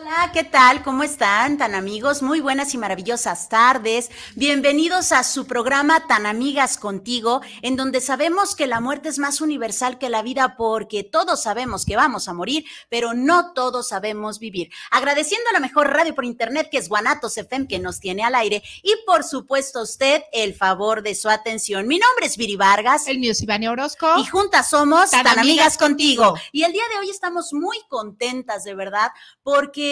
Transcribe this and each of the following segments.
Hola, ¿qué tal? ¿Cómo están, tan amigos? Muy buenas y maravillosas tardes. Bienvenidos a su programa Tan Amigas Contigo, en donde sabemos que la muerte es más universal que la vida porque todos sabemos que vamos a morir, pero no todos sabemos vivir. Agradeciendo a la mejor radio por internet que es Guanatos FM que nos tiene al aire y por supuesto usted el favor de su atención. Mi nombre es Viri Vargas. El mío es Ivania Orozco. Y juntas somos tan, Tan amigas amigas contigo. contigo. Y el día de hoy estamos muy contentas, de verdad, porque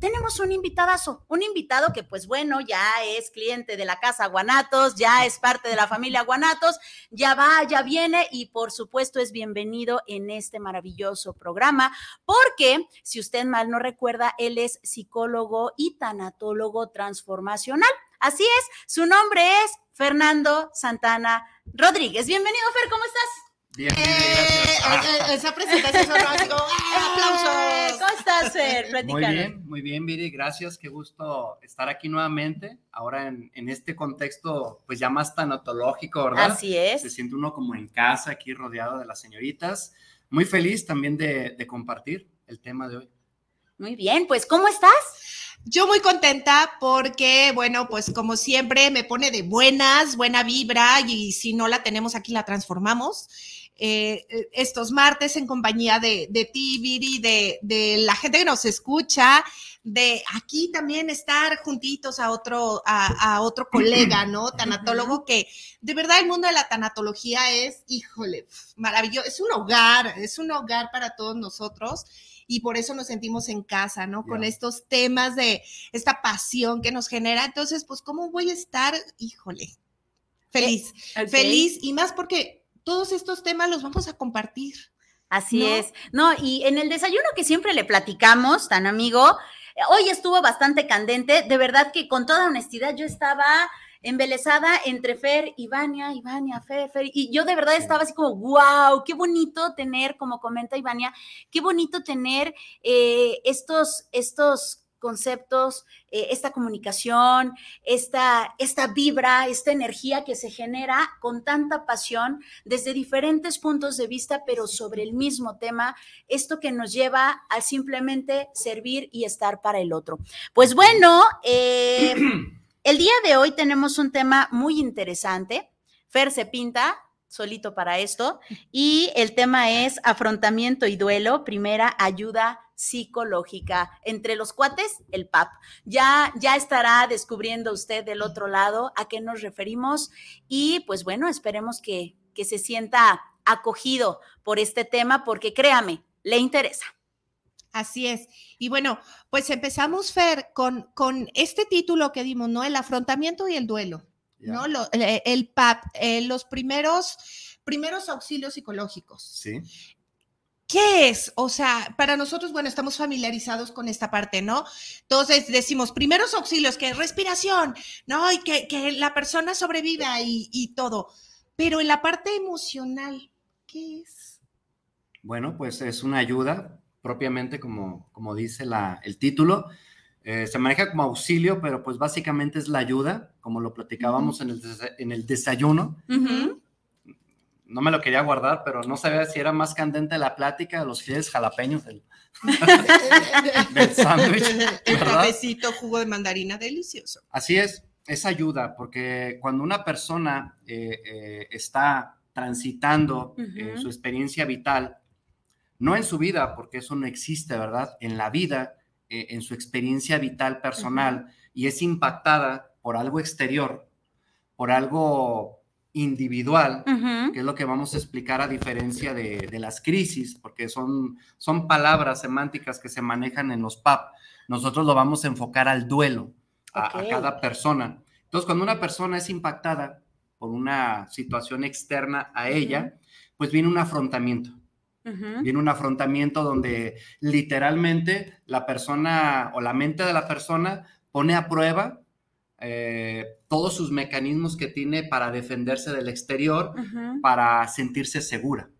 tenemos un invitadazo, un invitado que pues bueno, ya es cliente de la casa Guanatos, ya es parte de la familia Guanatos, ya va, ya viene y por supuesto es bienvenido en este maravilloso programa, porque si usted mal no recuerda, él es psicólogo y tanatólogo transformacional. Así es, su nombre es Fernando Santana Rodríguez. Bienvenido, Fer, ¿cómo estás? Bien, bien, Eh, gracias. eh, eh, esa presentación sonó así como, ¡ah, aplausos. ¿Cómo estás, Fer? Muy bien, muy bien, Viri, gracias, qué gusto estar aquí nuevamente, ahora en, en este contexto pues ya más tanatológico, ¿verdad? Así es. Se siente uno como en casa, aquí rodeado de las señoritas. Muy feliz también de, de compartir el tema de hoy. Muy bien, pues ¿cómo estás? Yo muy contenta porque, bueno, pues como siempre me pone de buenas, buena vibra y si no la tenemos aquí la transformamos. Eh, eh, estos martes en compañía de, de ti, Viri, de, de la gente que nos escucha, de aquí también estar juntitos a otro, a, a otro colega, ¿no? Tanatólogo, que de verdad el mundo de la tanatología es, híjole, maravilloso, es un hogar, es un hogar para todos nosotros y por eso nos sentimos en casa, ¿no? Con estos temas de esta pasión que nos genera. Entonces, pues, ¿cómo voy a estar? Híjole, feliz, Ok. feliz y más porque todos estos temas los vamos a compartir. Así ¿no? es. No, y en el desayuno que siempre le platicamos, tan amigo, eh, hoy estuvo bastante candente. De verdad que con toda honestidad yo estaba embelesada entre Fer, Ivania, Ivania, Fer, Fer, y yo de verdad estaba así como, wow, qué bonito tener, como comenta Ivania, qué bonito tener eh, estos, estos conceptos, eh, esta comunicación, esta, esta vibra, esta energía que se genera con tanta pasión desde diferentes puntos de vista, pero sobre el mismo tema, esto que nos lleva a simplemente servir y estar para el otro. Pues bueno, eh, el día de hoy tenemos un tema muy interesante. Fer se pinta solito para esto y el tema es afrontamiento y duelo, primera ayuda psicológica entre los cuates, el PAP. Ya ya estará descubriendo usted del otro lado a qué nos referimos y pues bueno, esperemos que que se sienta acogido por este tema porque créame, le interesa. Así es. Y bueno, pues empezamos, Fer, con, con este título que dimos, ¿no? El afrontamiento y el duelo, Ya. ¿no? Lo- eh, el PAP, eh, los primeros, primeros auxilios psicológicos. Sí, ¿Qué es? O sea, para nosotros, bueno, estamos familiarizados con esta parte, ¿no? Entonces decimos primeros auxilios, que es respiración, ¿no? Y que, que la persona sobreviva y, y todo. pero en la parte emocional, ¿qué es? Bueno, pues es una ayuda, propiamente como, como dice la, el título. Eh, se maneja como auxilio, pero pues básicamente es la ayuda, como lo platicábamos en, el en el desayuno. No me lo quería guardar, pero no sabía si era más candente la plática de los files jalapeños del, del sándwich. El cafecito, jugo de mandarina delicioso. Así es, es ayuda, porque cuando una persona eh, eh, está transitando su experiencia vital, no en su vida, porque eso no existe, ¿verdad? En la vida, eh, en su experiencia vital personal, y es impactada por algo exterior, por algo individual, que es lo que vamos a explicar a diferencia de, las crisis, porque son, son palabras semánticas que se manejan en los PAP. Nosotros lo vamos a enfocar al duelo, a, cada persona. Entonces, cuando una persona es impactada por una situación externa a ella, pues viene un afrontamiento. Viene un afrontamiento donde literalmente la persona o la mente de la persona pone a prueba eh, todos sus mecanismos que tiene para defenderse del exterior, para sentirse segura.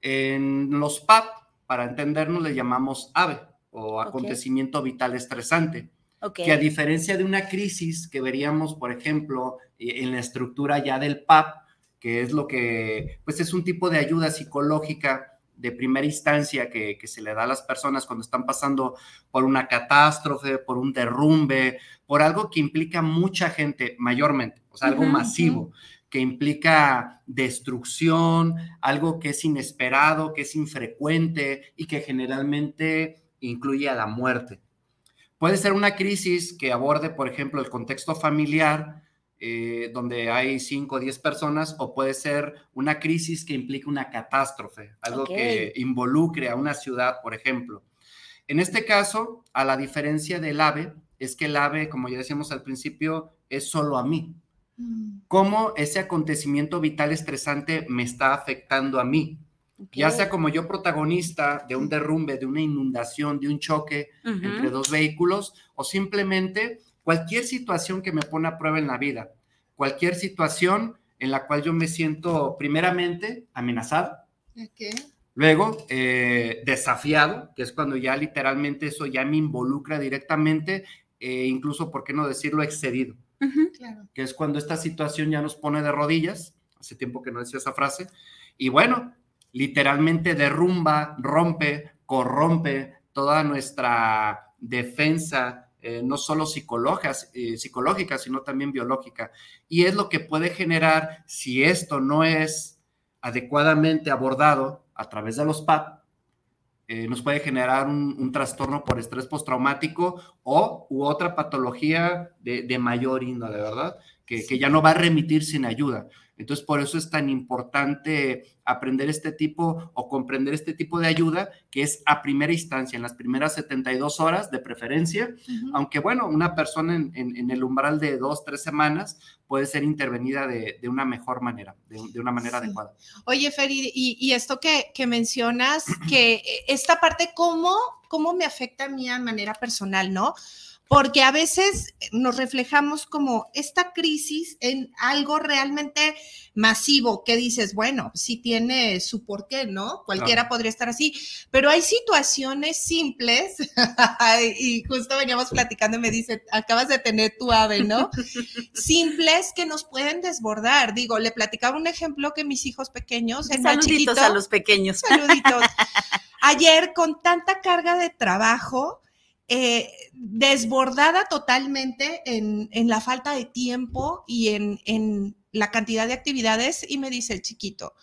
En los PAP, para entendernos, le llamamos AVE o acontecimiento vital estresante. Que a diferencia de una crisis que veríamos, por ejemplo, e, en la estructura ya del PAP, que es lo que, pues es un tipo de ayuda psicológica de primera instancia que, se le da a las personas cuando están pasando por una catástrofe, por un derrumbe, por algo que implica mucha gente, mayormente, o sea, algo masivo, que implica destrucción, algo que es inesperado, que es infrecuente y que generalmente incluye a la muerte. Puede ser una crisis que aborde, por ejemplo, el contexto familiar, eh, donde hay 5 o 10 personas, o puede ser una crisis que implique una catástrofe, algo que involucre a una ciudad, por ejemplo. En este caso, a la diferencia del AVE, es que el AVE, como ya decíamos al principio, es solo a mí. Mm. ¿Cómo ese acontecimiento vital estresante me está afectando a mí? Ya sea como yo protagonista de un derrumbe, de una inundación, de un choque entre dos vehículos, o simplemente cualquier situación que me pone a prueba en la vida, cualquier situación en la cual yo me siento primeramente amenazado, luego eh, desafiado, que es cuando ya literalmente eso ya me involucra directamente, e incluso, ¿por qué no decirlo, excedido? Que es cuando esta situación ya nos pone de rodillas, hace tiempo que no decía esa frase, y bueno, literalmente derrumba, rompe, corrompe toda nuestra defensa eh, no solo psicológicas, eh, psicológica, sino también biológica. Y es lo que puede generar, si esto no es adecuadamente abordado a través de los PAP, eh, nos puede generar un, trastorno por estrés postraumático o u otra patología de, mayor índole, ¿verdad? Que, que, ya no va a remitir sin ayuda. Entonces, por eso es tan importante aprender este tipo o comprender este tipo de ayuda que es a primera instancia, en las primeras 72 horas de preferencia, aunque bueno, una persona en, el umbral de dos, tres semanas puede ser intervenida de, una mejor manera, de, una manera adecuada. Oye, Feri, y, esto que, que, mencionas, que esta parte, ¿cómo, ¿cómo me afecta a mí de manera personal, no? Porque a veces nos reflejamos como esta crisis en algo realmente masivo que dices, bueno, sí tiene su porqué, ¿no? Cualquiera podría estar así, pero hay situaciones simples y justo veníamos platicando y me dice, acabas de tener tu ave, ¿no? simples que nos pueden desbordar. Digo, le platicaba un ejemplo que mis hijos pequeños, Saluditos a los pequeños. Saluditos. Ayer con tanta carga de trabajo, eh, desbordada totalmente en, la falta de tiempo y en, la cantidad de actividades y me dice el chiquito,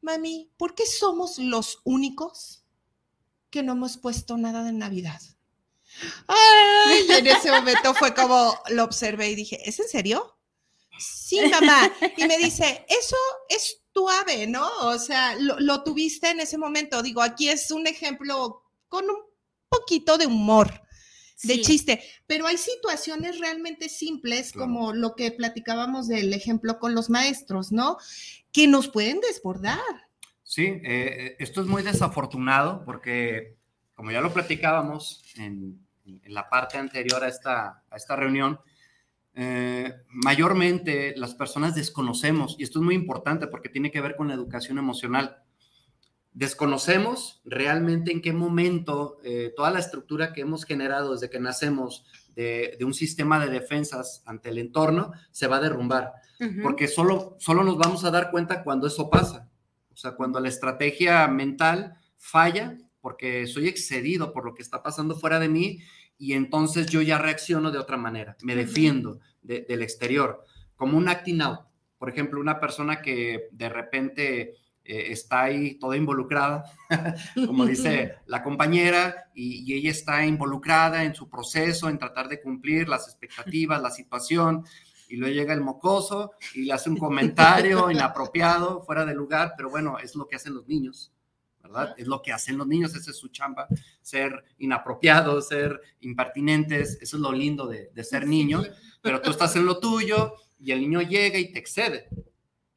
mami, ¿por qué somos los únicos que no hemos puesto nada de Navidad? Ay, y en ese momento fue como lo observé y dije, ¿es en serio? Sí, mamá. Y me dice, eso es tu ave, ¿no? O sea, lo, lo tuviste en ese momento. Digo, aquí es un ejemplo con un poquito de humor, de chiste, pero hay situaciones realmente simples, como lo que platicábamos del ejemplo con los maestros, ¿no? Que nos pueden desbordar. Sí, eh, esto es muy desafortunado porque, como ya lo platicábamos en, la parte anterior a esta, a esta reunión, eh, mayormente las personas desconocemos, y esto es muy importante porque tiene que ver con la educación emocional. Desconocemos realmente en qué momento eh, toda la estructura que hemos generado desde que nacemos de, un sistema de defensas ante el entorno se va a derrumbar, porque solo, solo nos vamos a dar cuenta cuando eso pasa. O sea, cuando la estrategia mental falla porque soy excedido por lo que está pasando fuera de mí y entonces yo ya reacciono de otra manera, me defiendo del exterior, como un acting out. Por ejemplo, una persona que de repente eh, está ahí toda involucrada, como dice la compañera, y, y, ella está involucrada en su proceso, en tratar de cumplir las expectativas, la situación, y luego llega el mocoso y le hace un comentario inapropiado, fuera de lugar, pero bueno, es lo que hacen los niños. ¿verdad? Es lo que hacen los niños, esa es su chamba, ser inapropiados, ser impertinentes, eso es lo lindo de, ser niño, pero tú estás en lo tuyo y el niño llega y te excede.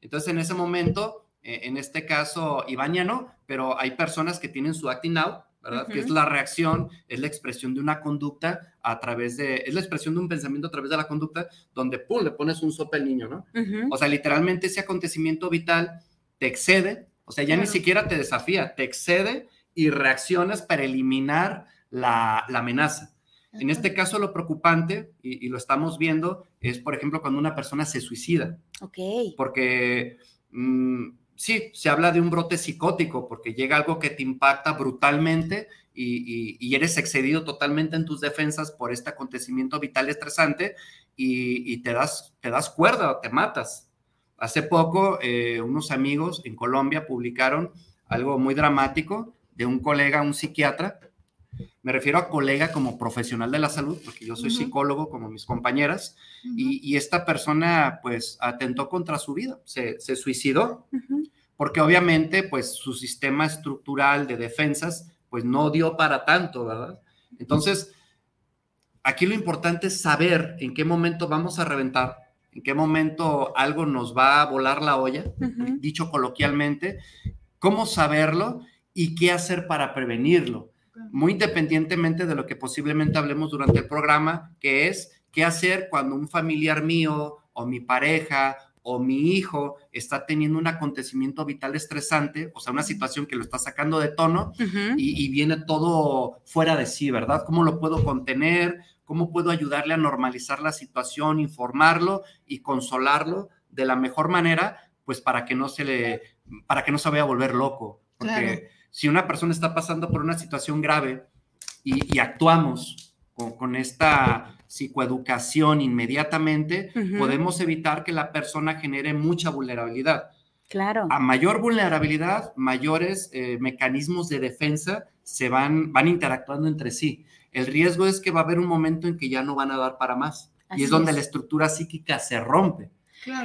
Entonces, en ese momento, en este caso, Iván ya no, pero hay personas que tienen su acting out, ¿verdad? Que es la reacción, es la expresión de una conducta a través de, es la expresión de un pensamiento a través de la conducta, donde, pum, le pones un sopa al niño, ¿no? O sea, literalmente ese acontecimiento vital te excede, o sea, ya ni siquiera te desafía, te excede y reaccionas para eliminar la, amenaza. En este caso, lo preocupante, y, lo estamos viendo, es, por ejemplo, cuando una persona se suicida. Ok. Porque mm, sí, se habla de un brote psicótico, porque llega algo que te impacta brutalmente y, eres excedido totalmente en tus defensas por este acontecimiento vital estresante y, te, das, te das cuerda, te matas. Hace poco, eh, unos amigos en Colombia publicaron algo muy dramático de un colega, un psiquiatra. Me refiero a colega como profesional de la salud, porque yo soy psicólogo como mis compañeras, y, esta persona pues atentó contra su vida, se, suicidó, porque obviamente pues su sistema estructural de defensas pues no dio para tanto, ¿verdad? Entonces, aquí lo importante es saber en qué momento vamos a reventar en qué momento algo nos va a volar la olla, dicho coloquialmente, cómo saberlo y qué hacer para prevenirlo, muy independientemente de lo que posiblemente hablemos durante el programa, que es qué hacer cuando un familiar mío o mi pareja o mi hijo está teniendo un acontecimiento vital estresante, o sea, una situación que lo está sacando de tono y, y, viene todo fuera de sí, ¿verdad? ¿Cómo lo puedo contener? cómo puedo ayudarle a normalizar la situación, informarlo y consolarlo de la mejor manera, pues para que no se le, para que no se vaya a volver loco. Porque si una persona está pasando por una situación grave y, actuamos con, esta psicoeducación inmediatamente, podemos evitar que la persona genere mucha vulnerabilidad. Claro. A mayor vulnerabilidad, mayores eh, mecanismos de defensa se van, van interactuando entre sí. El riesgo es que va a haber un momento en que ya no van a dar para más. y es donde la estructura psíquica se rompe.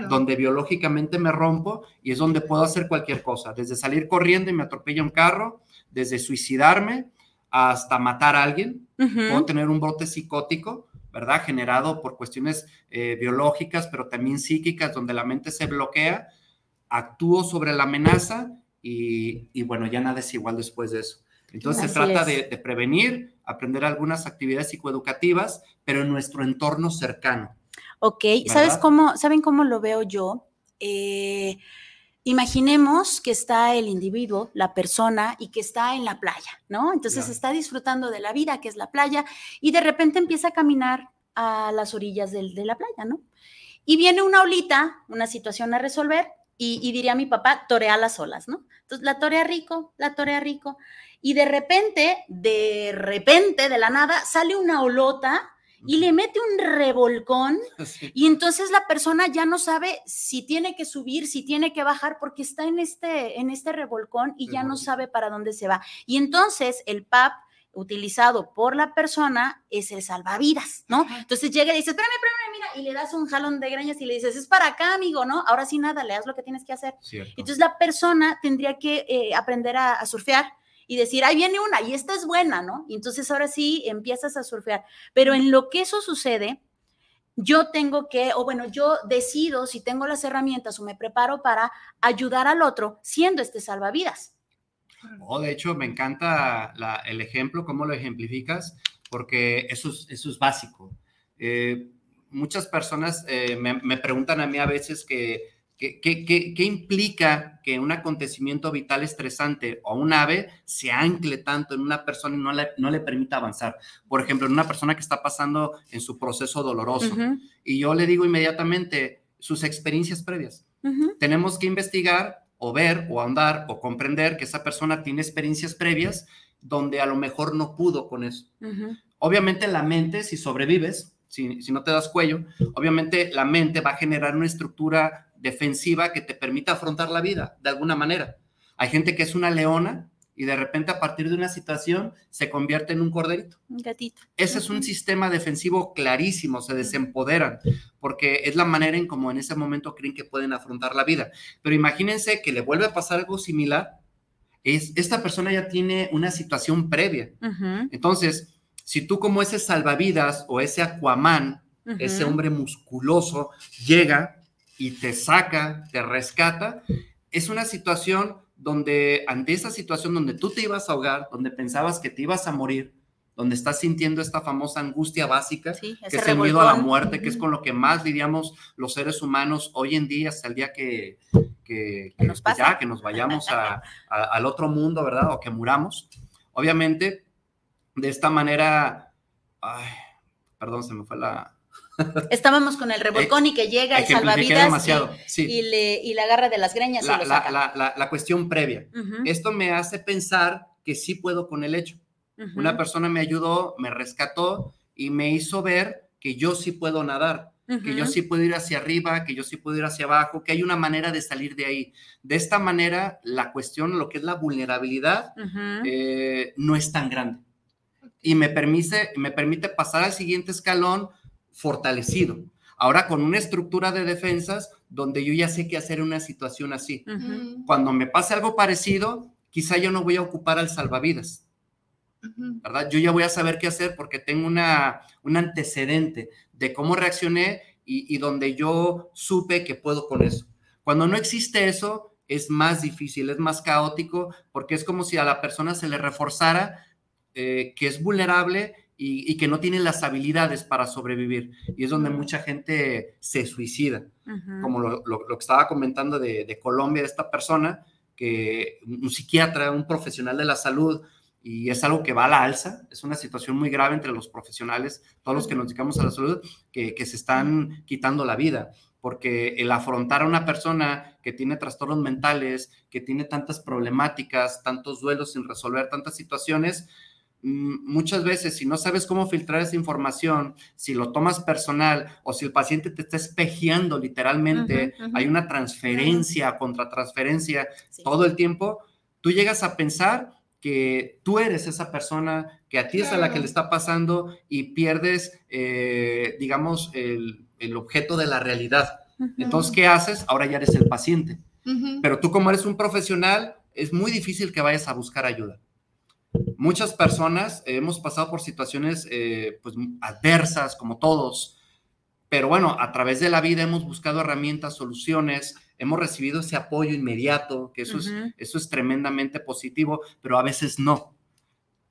Donde biológicamente me rompo y es donde puedo hacer cualquier cosa, desde salir corriendo y me atropella un carro, desde suicidarme hasta matar a alguien. Puedo tener un brote psicótico, ¿verdad? Generado por cuestiones eh, biológicas, pero también psíquicas, donde la mente se bloquea, actúo sobre la amenaza y, y bueno, ya nada es igual después de eso. Entonces se trata de, prevenir, aprender algunas actividades psicoeducativas, pero en nuestro entorno cercano. Ok, ¿sabes cómo, ¿saben cómo lo veo yo? Eh, imaginemos que está el individuo, la persona, y que está en la playa, ¿no? Entonces está disfrutando de la vida, que es la playa, y de repente empieza a caminar a las orillas de, la playa, ¿no? Y viene una olita, una situación a resolver, y, y diría mi papá, torea las olas, ¿no? Entonces la torea rico, la torea rico y de repente, de repente, de la nada, sale una olota y le mete un revolcón y entonces la persona ya no sabe si tiene que subir, si tiene que bajar porque está en este en este revolcón y ya no sabe para dónde se va. Y entonces el PAP utilizado por la persona es el salvavidas, ¿no? Entonces llega y dice, espérame, espérame, mira, y le das un jalón de greñas y le dices, es para acá, amigo, ¿no? Ahora sí nada, le das lo que tienes que hacer. Entonces la persona tendría que eh, aprender a surfear, y decir, ahí viene una y esta es buena, ¿no? Y entonces ahora sí empiezas a surfear. Pero en lo que eso sucede, yo tengo que, o bueno, yo decido si tengo las herramientas o me preparo para ayudar al otro siendo este salvavidas. Oh, de hecho, me encanta el ejemplo, cómo lo ejemplificas, porque eso es, eso es básico. Eh, muchas personas eh, me, me, preguntan a mí a veces que, ¿Qué, qué, qué, implica que un acontecimiento vital estresante o un ave se ancle tanto en una persona y no le, no le permita avanzar? Por ejemplo, en una persona que está pasando en su proceso doloroso. Uh -huh. Y yo le digo inmediatamente sus experiencias previas. Uh -huh. Tenemos que investigar o ver o ahondar o comprender que esa persona tiene experiencias previas donde a lo mejor no pudo con eso. Uh -huh. Obviamente la mente, si sobrevives, si, si, no te das cuello, obviamente la mente va a generar una estructura defensiva que te permita afrontar la vida de alguna manera. Hay gente que es una leona y de repente a partir de una situación se convierte en un corderito. Un gatito. Ese es un sistema defensivo clarísimo, se desempoderan, porque es la manera en como en ese momento creen que pueden afrontar la vida. Pero imagínense que le vuelve a pasar algo similar, es, esta persona ya tiene una situación previa. Uh -huh. Entonces, si tú como ese salvavidas o ese Aquaman, uh -huh. ese hombre musculoso, llega y te saca, te rescata, es una situación donde, ante esa situación donde tú te ibas a ahogar, donde pensabas que te ibas a morir, donde estás sintiendo esta famosa angustia básica, sí, que es el miedo a la muerte, uh -huh. que es con lo que más lidiamos los seres humanos hoy en día, hasta el día que, que, que nos, ya, que nos vayamos a, a, al otro mundo, ¿verdad? O que muramos. Obviamente, de esta manera, ay, perdón, se me fue la, Estábamos con el revolcón y que llega el salvavidas y, sí. y, le, y la agarra de las greñas. La, y lo la, saca. la, la, cuestión previa. Uh -huh. Esto me hace pensar que sí puedo con el hecho. Uh -huh. Una persona me ayudó, me rescató y me hizo ver que yo sí puedo nadar, uh -huh. que yo sí puedo ir hacia arriba, que yo sí puedo ir hacia abajo, que hay una manera de salir de ahí. De esta manera, la cuestión, lo que es la vulnerabilidad, eh, no es tan grande. Y me permite, me permite pasar al siguiente escalón fortalecido. Ahora con una estructura de defensas donde yo ya sé qué hacer en una situación así. Uh -huh. Cuando me pase algo parecido, quizá yo no voy a ocupar al salvavidas. Uh -huh. ¿Verdad? Yo ya voy a saber qué hacer porque tengo una, un antecedente de cómo reaccioné y, y donde yo supe que puedo con eso. Cuando no existe eso, es más difícil, es más caótico, porque es como si a la persona se le reforzara eh, que es vulnerable y, y, que no tienen las habilidades para sobrevivir. Y es donde mucha gente se suicida. Uh -huh. Como lo, lo, lo, que estaba comentando de, de, Colombia, de esta persona, que un psiquiatra, un profesional de la salud, y es algo que va a la alza, es una situación muy grave entre los profesionales, todos los que nos dedicamos a la salud, que, que se están quitando la vida porque el afrontar a una persona que tiene trastornos mentales, que tiene tantas problemáticas, tantos duelos sin resolver, tantas situaciones, muchas veces si no sabes cómo filtrar esa información, si lo tomas personal o si el paciente te está espejeando literalmente, hay una transferencia, contratransferencia sí. todo el tiempo, tú llegas a pensar que tú eres esa persona, que a ti es a la que le está pasando y pierdes, eh, digamos, el, el, objeto de la realidad. Entonces, ¿qué haces? Ahora ya eres el paciente. Pero tú como eres un profesional, es muy difícil que vayas a buscar ayuda. Muchas personas hemos pasado por situaciones eh, pues, adversas, como todos, pero bueno, a través de la vida hemos buscado herramientas, soluciones, hemos recibido ese apoyo inmediato, que eso, uh -huh. es, eso es tremendamente positivo, pero a veces no.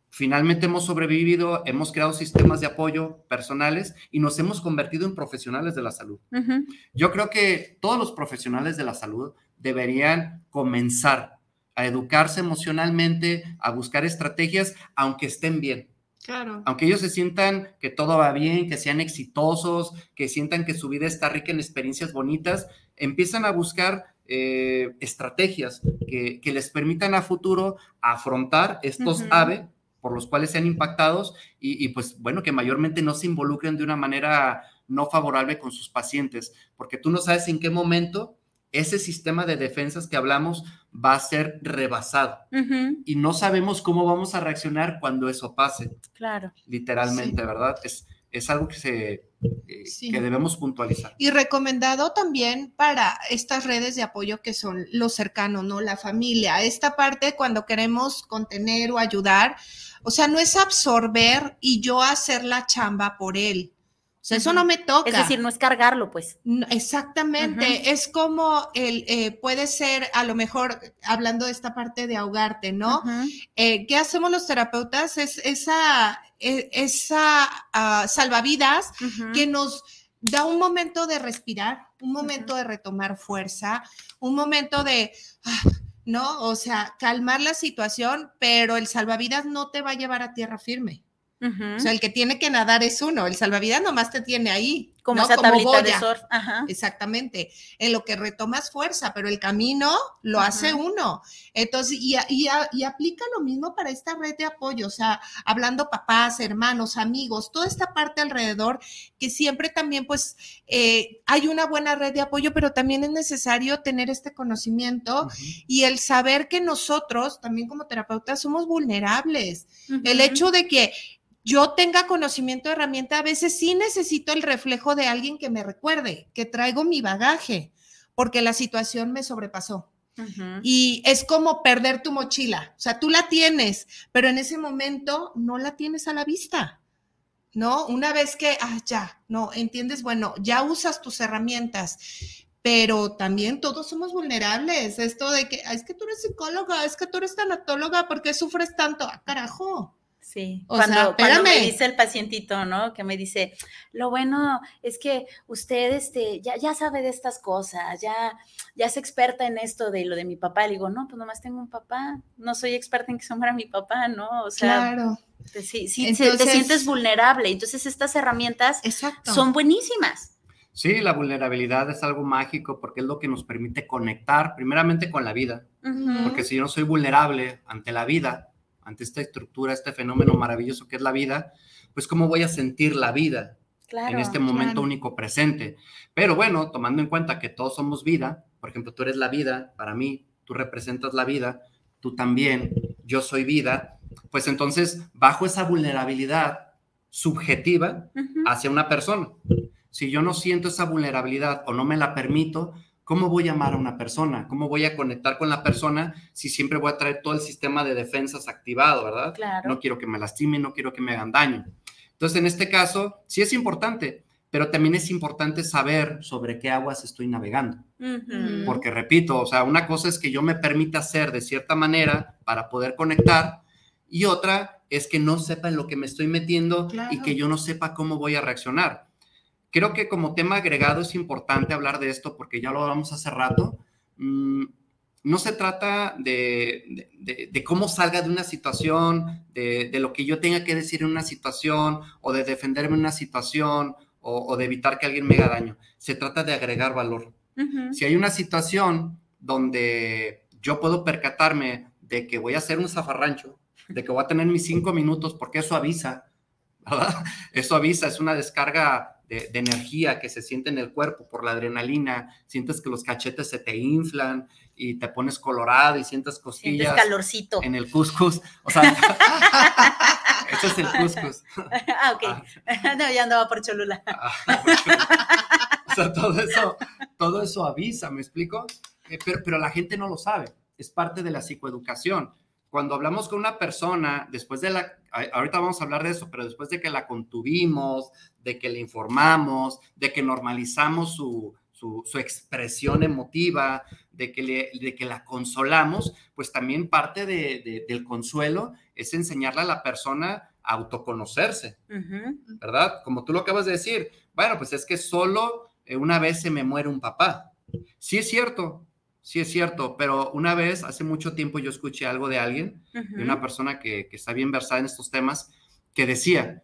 Finalmente hemos sobrevivido, hemos creado sistemas de apoyo personales y nos hemos convertido en profesionales de la salud. Uh -huh. Yo creo que todos los profesionales de la salud deberían comenzar a educarse emocionalmente, a buscar estrategias, aunque estén bien. Claro. Aunque ellos se sientan que todo va bien, que sean exitosos, que sientan que su vida está rica en experiencias bonitas, empiezan a buscar eh, estrategias que, que, les permitan a futuro afrontar estos uh -huh. AVE por los cuales sean impactados y, y, pues bueno, que mayormente no se involucren de una manera no favorable con sus pacientes, porque tú no sabes en qué momento ese sistema de defensas que hablamos va a ser rebasado. Uh -huh. Y no sabemos cómo vamos a reaccionar cuando eso pase. Claro. Literalmente, sí. ¿verdad? Es, es algo que, se, eh, sí. que debemos puntualizar. Y recomendado también para estas redes de apoyo que son los cercanos, ¿no? La familia. Esta parte cuando queremos contener o ayudar, o sea, no es absorber y yo hacer la chamba por él o sea, eso no me toca. Es decir, no es cargarlo, pues. No, exactamente. Uh -huh. Es como el, eh, puede ser, a lo mejor, hablando de esta parte de ahogarte, ¿no? Uh -huh. eh, ¿Qué hacemos los terapeutas? Es esa, e, esa uh, salvavidas que nos da un momento de respirar, un momento de retomar fuerza, un momento de, ah, ¿no? O sea, calmar la situación, pero el salvavidas no te va a llevar a tierra firme. O sea, el que tiene que nadar es uno, el salvavidas nomás te tiene ahí. Como esa tablita de surf. Exactamente, en lo que retomas fuerza, pero el camino lo hace uno. Entonces, y, y, aplica lo mismo para esta red de apoyo, o sea, hablando papás, hermanos, amigos, toda esta parte alrededor, que siempre también, pues, eh, hay una buena red de apoyo, pero también es necesario tener este conocimiento y el saber que nosotros, también como terapeutas, somos vulnerables. El hecho de que yo tenga conocimiento de herramienta, a veces sí necesito el reflejo de alguien que me recuerde, que traigo mi bagaje, porque la situación me sobrepasó. Y es como perder tu mochila, o sea, tú la tienes, pero en ese momento no la tienes a la vista, ¿no? Una vez que, ah, ya, no, entiendes, bueno, ya usas tus herramientas, pero también todos somos vulnerables. Esto de que, es que tú eres psicóloga, es que tú eres tanatóloga, ¿por qué sufres tanto? Ah, carajo. Sí, cuando, me dice el pacientito, ¿no? Que me dice, lo bueno es que usted este, ya, ya sabe de estas cosas, ya, ya es experta en esto de lo de mi papá. Le digo, no, pues nomás tengo un papá, no soy experta en que se muera mi papá, ¿no? O sea, claro. sí, sí, te sientes vulnerable. Entonces estas herramientas son buenísimas. Sí, la vulnerabilidad es algo mágico porque es lo que nos permite conectar primeramente con la vida. Porque si yo no soy vulnerable ante la vida, ante esta estructura, este fenómeno maravilloso que es la vida, pues cómo voy a sentir la vida en este momento único presente. Pero bueno, tomando en cuenta que todos somos vida, por ejemplo, tú eres la vida, para mí, tú representas la vida, tú también, yo soy vida, pues entonces bajo esa vulnerabilidad subjetiva hacia una persona. Si yo no siento esa vulnerabilidad o no me la permito, ¿Cómo voy a amar a una persona? ¿Cómo voy a conectar con la persona si siempre voy a traer todo el sistema de defensas activado, verdad? No quiero que me lastimen, no quiero que me hagan daño. Entonces, en este caso, sí es importante, pero también es importante saber sobre qué aguas estoy navegando. Porque, repito, o sea, una cosa es que yo me permita hacer de cierta manera para poder conectar y otra es que no sepa en lo que me estoy metiendo y que yo no sepa cómo voy a reaccionar. Creo que como tema agregado es importante hablar de esto porque ya lo hablamos hace rato. Mm, no se trata de, cómo salga de una situación, de, lo que yo tenga que decir en una situación o de defenderme en una situación o, de evitar que alguien me haga daño. Se trata de agregar valor. Si hay una situación donde yo puedo percatarme de que voy a hacer un zafarrancho, de que voy a tener mis cinco minutos, porque eso avisa, ¿verdad? Eso avisa, es una descarga de, energía que se siente en el cuerpo por la adrenalina, sientes que los cachetes se te inflan y te pones colorado y sientes cosquillas. calorcito. En el cuscus. O sea, eso es el cuscus. Ah, ok. Ah. no, ya andaba por Cholula. Ah, o sea, todo eso, todo eso avisa, ¿me explico? Eh, pero, pero la gente no lo sabe. Es parte de la psicoeducación cuando hablamos con una persona, después de la, ahorita vamos a hablar de eso, pero después de que la contuvimos, de que le informamos, de que normalizamos su, expresión emotiva, de que, le, de que la consolamos, pues también parte del consuelo es enseñarle a la persona a autoconocerse, ¿verdad? Como tú lo acabas de decir, bueno, pues es que solo eh, una vez se me muere un papá. Sí es cierto, Sí, es cierto, pero una vez, hace mucho tiempo, yo escuché algo de alguien, de una persona que, está bien versada en estos temas, que decía,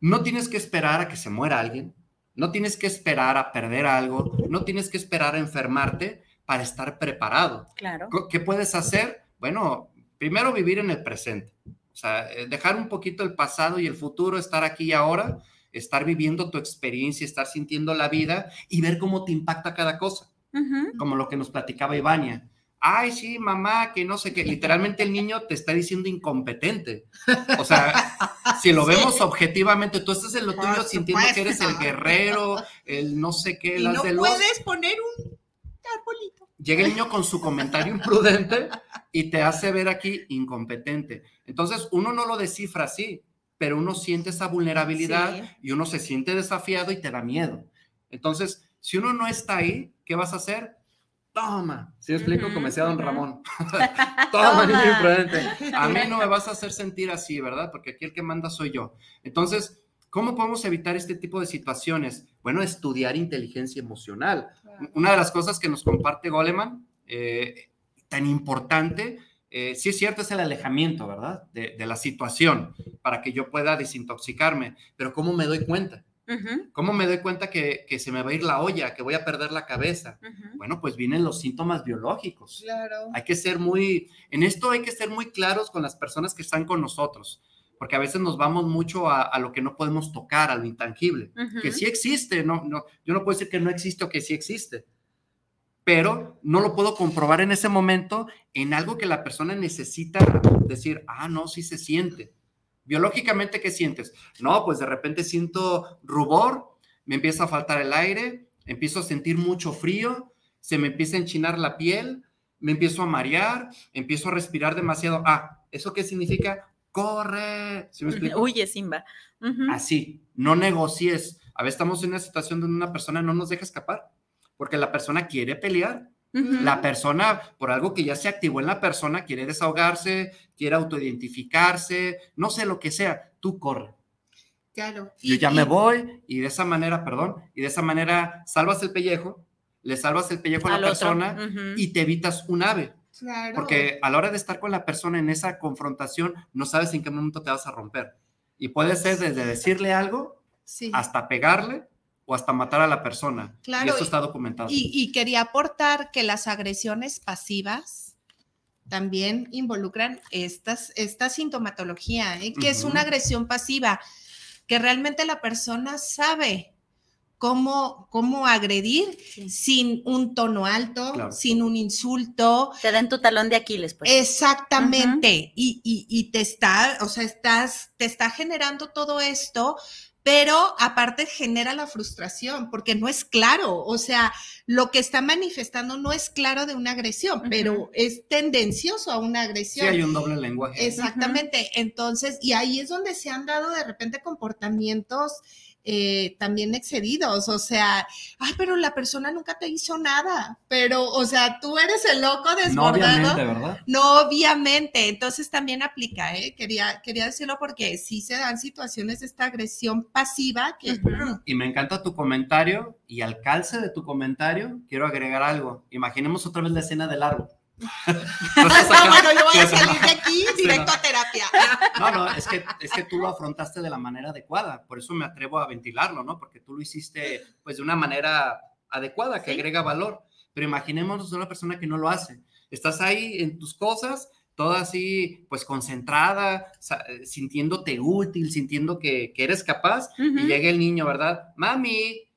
no tienes que esperar a que se muera alguien, no tienes que esperar a perder algo, no tienes que esperar a enfermarte para estar preparado. Claro. ¿Qué puedes hacer? Bueno, primero vivir en el presente, o sea, eh, dejar un poquito el pasado y el futuro, estar aquí y ahora, estar viviendo tu experiencia, estar sintiendo la vida y ver cómo te impacta cada cosa como lo que nos platicaba Ivania. Ay, sí, mamá, que no sé qué. Literalmente el niño te está diciendo incompetente. O sea, si lo vemos objetivamente, tú estás en lo tuyo sintiendo que eres el guerrero, el no sé qué, y no puedes poner un arbolito. Llega el niño con su comentario imprudente y te hace ver aquí incompetente. Entonces, uno no lo descifra así, pero uno siente esa vulnerabilidad y uno se siente desafiado y te da miedo. Entonces, si uno no está ahí, ¿qué vas a hacer? Toma. Si explico, como decía don Ramón. Toma, niño imprudente. A mí no me vas a hacer sentir así, ¿verdad? Porque aquí el que manda soy yo. Entonces, ¿cómo podemos evitar este tipo de situaciones? Bueno, estudiar inteligencia emocional. Una de las cosas que nos comparte Goleman, eh, tan importante, eh, sí es cierto, es el alejamiento, ¿verdad? De, la situación para que yo pueda desintoxicarme, pero ¿cómo me doy cuenta? ¿Cómo me doy cuenta que, se me va a ir la olla, que voy a perder la cabeza? Bueno, pues vienen los síntomas biológicos. Claro. Hay que ser muy, en esto hay que ser muy claros con las personas que están con nosotros, porque a veces nos vamos mucho a, lo que no podemos tocar, a lo intangible, que sí existe, no, no, yo no puedo decir que no existe o que sí existe, pero no lo puedo comprobar en ese momento en algo que la persona necesita decir, ah, no, sí se siente. Biológicamente, ¿qué sientes? No, pues de repente siento rubor, me empieza a faltar el aire, empiezo a sentir mucho frío, se me empieza a enchinar la piel, me empiezo a marear, empiezo a respirar demasiado. Ah, ¿eso qué significa? Corre. ¿Sí me? Huye, Simba. Así, no negocies. A veces estamos en una situación donde una persona no nos deja escapar porque la persona quiere pelear. La persona, por algo que ya se activó en la persona, quiere desahogarse, quiere autoidentificarse, no sé lo que sea, tú corre. Claro. Yo ya me voy y de esa manera, perdón, y de esa manera salvas el pellejo, le salvas el pellejo a la persona y te evitas un ave. Claro. Porque a la hora de estar con la persona en esa confrontación, no sabes en qué momento te vas a romper. Y puede ser desde decirle algo hasta pegarle o hasta matar a la persona. Claro. Y eso está documentado. Y, quería aportar que las agresiones pasivas también involucran estas, esta sintomatología, ¿eh? que es una agresión pasiva, que realmente la persona sabe cómo, cómo agredir sin un tono alto, sin un insulto. Te dan tu talón de Aquiles, pues. Exactamente. y, y, y, te está, o sea, estás, te está generando todo esto pero aparte genera la frustración porque no es claro, o sea, lo que está manifestando no es claro de una agresión, pero es tendencioso a una agresión. Sí, hay un doble lenguaje. Exactamente, entonces, y ahí es donde se han dado de repente comportamientos eh, también excedidos, o sea, ay, pero la persona nunca te hizo nada, pero, o sea, tú eres el loco desbordado. No, obviamente, ¿verdad? No, obviamente, entonces también aplica, ¿eh? Quería, quería decirlo porque sí se dan situaciones de esta agresión pasiva que... Y me encanta tu comentario y al calce de tu comentario quiero agregar algo. Imaginemos otra vez la escena del árbol bueno, yo voy a salir de aquí directo a terapia. No, no, es que, es que tú lo afrontaste de la manera adecuada, por eso me atrevo a ventilarlo, ¿no? Porque tú lo hiciste pues de una manera adecuada, que agrega valor. Pero imaginemos una persona que no lo hace. Estás ahí en tus cosas, toda así, pues concentrada, sintiéndote útil, sintiendo que, que eres capaz, y llega el niño, ¿verdad? Mami,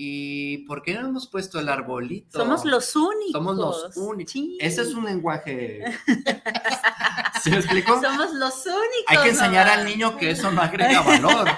¿Y por qué no hemos puesto el arbolito? Somos los únicos. Somos los únicos. Ese es un lenguaje. ¿Se me explicó? Somos los únicos. Hay que enseñar al niño que eso no agrega valor.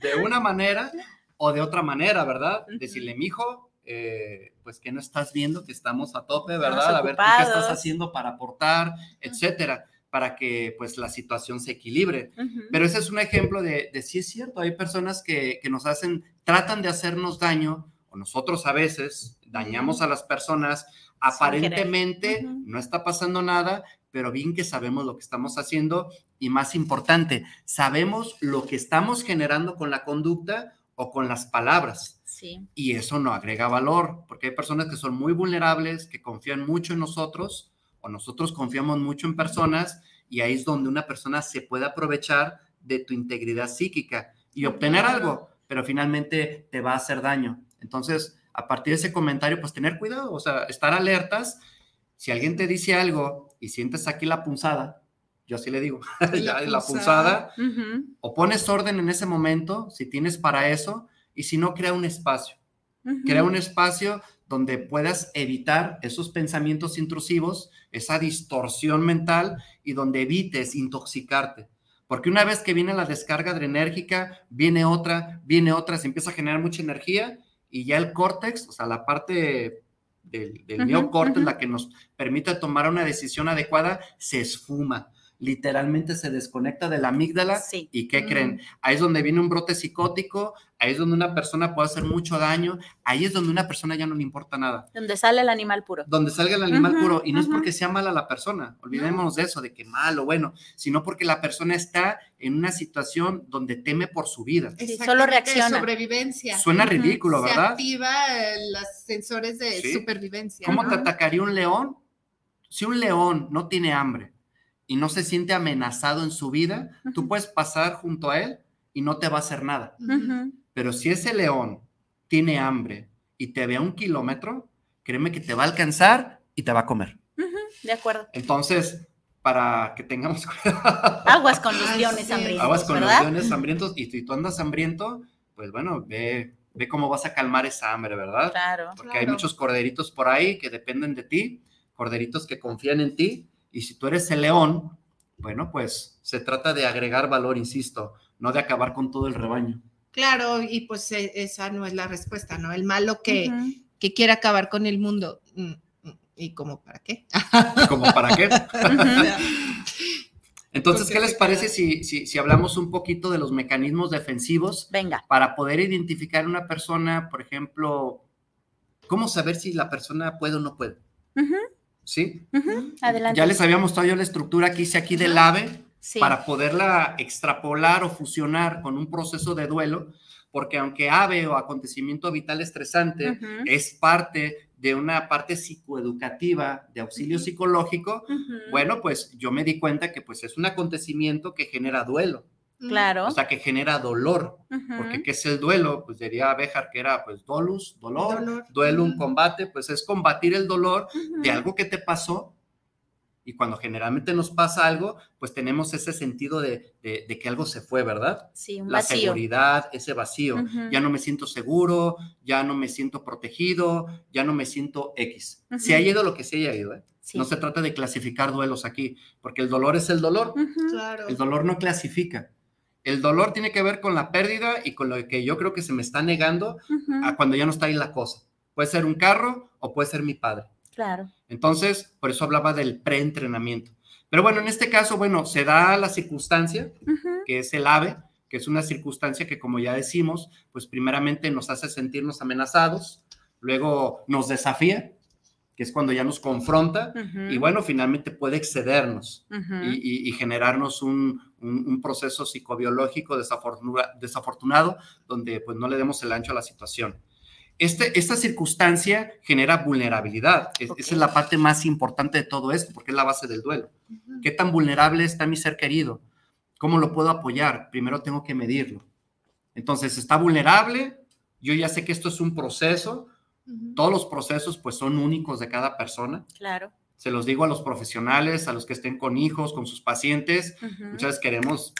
De una manera o de otra manera, ¿verdad? Decirle, mijo, eh, pues que no estás viendo que estamos a tope, ¿verdad? A ver qué estás haciendo para aportar, etcétera para que pues la situación se equilibre. Pero ese es un ejemplo de, de sí es cierto, hay personas que, que, nos hacen, tratan de hacernos daño, o nosotros a veces dañamos a las personas, aparentemente no está pasando nada, pero bien que sabemos lo que estamos haciendo y más importante, sabemos lo que estamos generando con la conducta o con las palabras. Sí. Y eso no agrega valor, porque hay personas que son muy vulnerables, que confían mucho en nosotros, o nosotros confiamos mucho en personas y ahí es donde una persona se puede aprovechar de tu integridad psíquica y obtener algo, pero finalmente te va a hacer daño. Entonces, a partir de ese comentario, pues tener cuidado, o sea, estar alertas. Si alguien te dice algo y sientes aquí la punzada, yo así le digo, la, la punzada, o pones orden en ese momento, si tienes para eso, y si no, crea un espacio. Crea un espacio donde puedas evitar esos pensamientos intrusivos, esa distorsión mental y donde evites intoxicarte. Porque una vez que viene la descarga adrenérgica, viene otra, viene otra, se empieza a generar mucha energía y ya el córtex, o sea, la parte del, del neocórtex, la que nos permite tomar una decisión adecuada, se esfuma. Literalmente se desconecta de la amígdala Sí. y ¿qué Mm. creen? Ahí es donde viene un brote psicótico, ahí es donde una persona puede hacer mucho daño, ahí es donde una persona ya no le importa nada. Donde sale el animal puro. Donde salga el animal Ujú, puro, y no es ujú. porque sea mala la persona, olvidémonos de eso, de que malo, bueno, sino porque la persona está en una situación donde teme por su vida. Sí, solo reacciona. Sobrevivencia. Suena Ujú. ridículo, Se ¿verdad? activa eh, los sensores de Sí. supervivencia. ¿Cómo ¿no? te atacaría un león? Si un león no tiene hambre y no se siente amenazado en su vida, tú puedes pasar junto a él y no te va a hacer nada. Pero si ese león tiene hambre y te ve a un kilómetro, créeme que te va a alcanzar y te va a comer. De acuerdo. Entonces, para que tengamos cuidado, Aguas con los leones es. hambrientos, aguas con ¿verdad? los leones hambrientos y si tú andas hambriento, pues bueno, ve, ve cómo vas a calmar esa hambre, ¿verdad? Claro. Porque hay muchos corderitos por ahí que dependen de ti, corderitos que confían en ti, y si tú eres el león, bueno, pues se trata de agregar valor, insisto, no de acabar con todo el rebaño. Claro, y pues e- esa no es la respuesta, ¿no? El malo que, que quiere acabar con el mundo. Mm, mm, ¿Y como para qué? ¿Como para qué? Entonces, ¿qué les parece si, si, si hablamos un poquito de los mecanismos defensivos Venga. para poder identificar una persona, por ejemplo, cómo saber si la persona puede o no puede? ¿Sí? ujú. Adelante. Ya les había mostrado yo la estructura que hice aquí del. AVE. Sí. para poderla extrapolar o fusionar con un proceso de duelo, porque aunque ave o acontecimiento vital estresante es parte de una parte psicoeducativa de auxilio psicológico, bueno, pues yo me di cuenta que pues es un acontecimiento que genera duelo, Claro. o sea, que genera dolor, porque ¿qué es el duelo? Pues diría Béjar que era pues dolus, dolor, Dolor. duelo, un combate, pues es combatir el dolor de algo que te pasó. Y cuando generalmente nos pasa algo, pues tenemos ese sentido de, de- de que algo se fue, ¿verdad? Sí, un La vacío. seguridad, ese vacío. Ya no me siento seguro, ya no me siento protegido, ya no me siento X. Se ha ido lo que se haya ido, ¿eh? Sí. No se trata de clasificar duelos aquí, porque el dolor es el dolor. Claro. El dolor no clasifica. El dolor tiene que ver con la pérdida y con lo que yo creo que se me está negando a cuando ya no está ahí la cosa. Puede ser un carro o puede ser mi padre. Claro. Entonces, por eso hablaba del preentrenamiento. Pero bueno, en este caso, bueno, se da la circunstancia, que es el ave, que es una circunstancia que, como ya decimos, pues primeramente nos hace sentirnos amenazados, luego nos desafía, que es cuando ya nos confronta, Ujú. y bueno, finalmente puede excedernos Ujú. y, y- y generarnos un, un- un proceso psicobiológico desafortuna- desafortunado, donde pues no le demos el ancho a la situación. Este, esta circunstancia genera vulnerabilidad. Es- Ok. Esa es la parte más importante de todo esto, porque es la base del duelo. Ujú. ¿Qué tan vulnerable está mi ser querido? ¿Cómo lo puedo apoyar? Primero tengo que medirlo. Entonces, está vulnerable. Yo ya sé que esto es un proceso. Todos los procesos pues son únicos de cada persona. Claro. Se los digo a los profesionales, a los que estén con hijos, con sus pacientes. Ujú. Muchas veces queremos,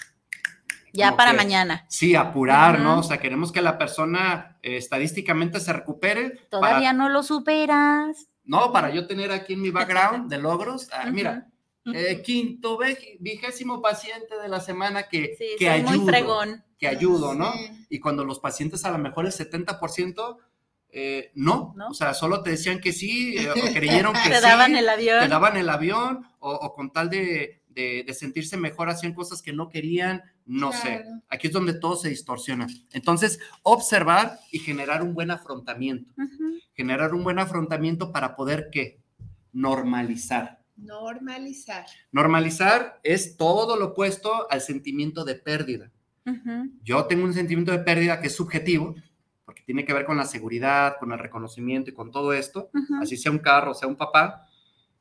Ya para que- mañana. sí, apurar, Ujú. ¿no? O sea, queremos que la persona eh, estadísticamente se recupere. Todavía para- no lo superas. no, para yo tener aquí en mi background de logros. ah. Mira, eh, quinto, vigésimo paciente de la semana que, Sí, que ayudo, muy fregón. que ayudo, ¿no? Sí. Y cuando los pacientes a lo mejor el 70%, eh, no, ¿No? o sea, solo te decían que sí, eh, o creyeron que Te sí, daban el avión. te daban el avión, o, o con tal de, de- de sentirse mejor hacían cosas que no querían, no sé. Aquí es donde todo se distorsiona. Entonces, observar y generar un buen afrontamiento, generar un buen afrontamiento para poder, ¿qué? Normalizar. Normalizar. Normalizar es todo lo opuesto al sentimiento de pérdida. Yo tengo un sentimiento de pérdida que es subjetivo, porque tiene que ver con la seguridad, con el reconocimiento y con todo esto, Ujú. así sea un carro, sea un papá.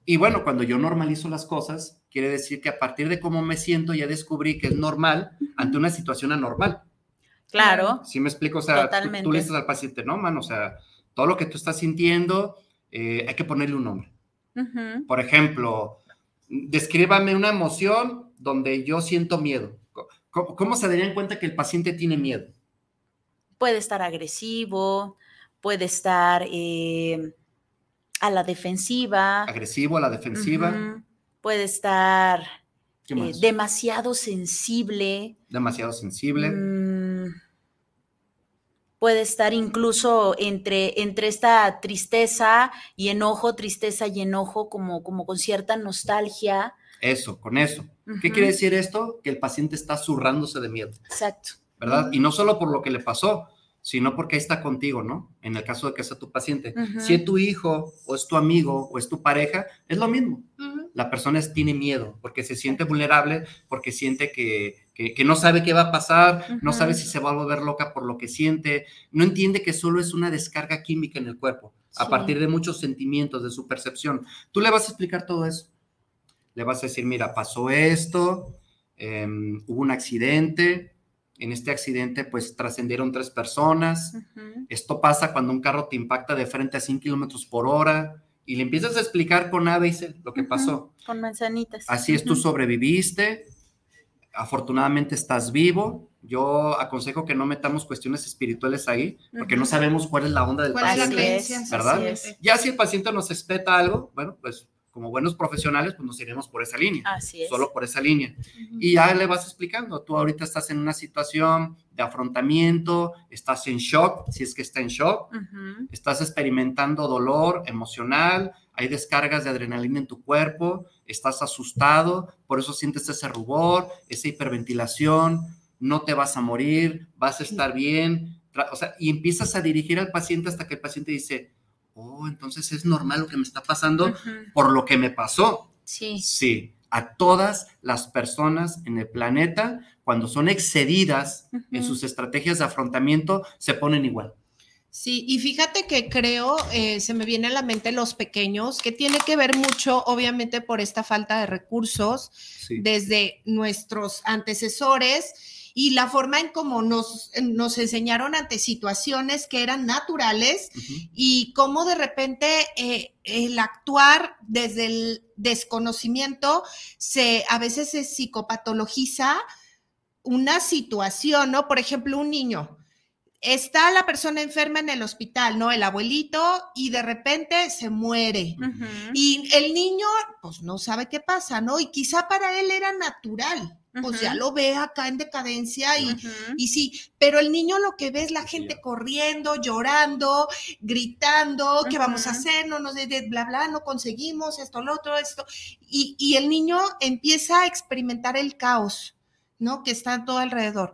Y bueno, cuando yo normalizo las cosas, quiere decir que a partir de cómo me siento ya descubrí que es normal ante una situación anormal. Claro. ¿Sí me explico? O sea, tú- tú, le dices al paciente, no, mano, o sea, todo lo que tú estás sintiendo, eh, hay que ponerle un nombre. Ujú. Por ejemplo, descríbame una emoción donde yo siento miedo. ¿Cómo, cómo se darían cuenta que el paciente tiene miedo? Puede estar agresivo, puede estar eh, a la defensiva. Agresivo, a la defensiva. Puede estar ¿Qué eh, demasiado sensible. Demasiado sensible. Mm, puede estar incluso entre, entre esta tristeza y enojo, tristeza y enojo, como, como con cierta nostalgia. Eso, con eso. ¿Qué quiere decir esto? Que el paciente está zurrándose de miedo. Exacto. ¿Verdad? Y no solo por lo que le pasó, sino porque está contigo, ¿no? En el caso de que sea tu paciente. Si es tu hijo, o es tu amigo, o es tu pareja, es lo mismo. La persona tiene miedo porque se siente vulnerable, porque siente que, que, no sabe qué va a pasar, no sabe si se va a volver loca por lo que siente, no entiende que solo es una descarga química en el cuerpo, a partir de muchos sentimientos, de su percepción. Tú le vas a explicar todo eso. Le vas a decir, mira, pasó esto, em, hubo un accidente, en este accidente, pues trascendieron tres personas. Esto pasa cuando un carro te impacta de frente a 100 kilómetros por hora y le empiezas a explicar con A, lo que pasó. Con manzanitas. Así es, tú sobreviviste. Afortunadamente estás vivo. Yo aconsejo que no metamos cuestiones espirituales ahí, porque no sabemos cuál es la onda del paciente. ¿Verdad? Ya si el paciente nos espeta algo, bueno, pues como buenos profesionales, pues nos iremos por esa línea. Así es. Solo por esa línea. Y ya le vas explicando, tú ahorita estás en una situación de afrontamiento, estás en shock, si es que está en shock, estás experimentando dolor emocional, hay descargas de adrenalina en tu cuerpo, estás asustado, por eso sientes ese rubor, esa hiperventilación, no te vas a morir, vas a estar bien, o sea, y empiezas a dirigir al paciente hasta que el paciente dice, oh, entonces es normal lo que me está pasando por lo que me pasó. Sí. Sí, a todas las personas en el planeta, cuando son excedidas en sus estrategias de afrontamiento, se ponen igual. Sí, y fíjate que creo, eh, se me viene a la mente los pequeños, que tiene que ver mucho, obviamente, por esta falta de recursos desde nuestros antecesores y la forma en cómo nos, nos enseñaron ante situaciones que eran naturales y cómo de repente eh, el actuar desde el desconocimiento se a veces se psicopatologiza una situación, ¿no? Por ejemplo, un niño. Está la persona enferma en el hospital, ¿no? El abuelito y de repente se muere. Y el niño, pues no sabe qué pasa, ¿no? Y quizá para él era natural pues ya lo ve acá en decadencia y, y, sí, pero el niño lo que ve es la gente corriendo, llorando, gritando, ¿qué vamos a hacer? No nos de bla, bla, no conseguimos esto, lo otro, esto. Y, y, el niño empieza a experimentar el caos, ¿no? Que está todo alrededor.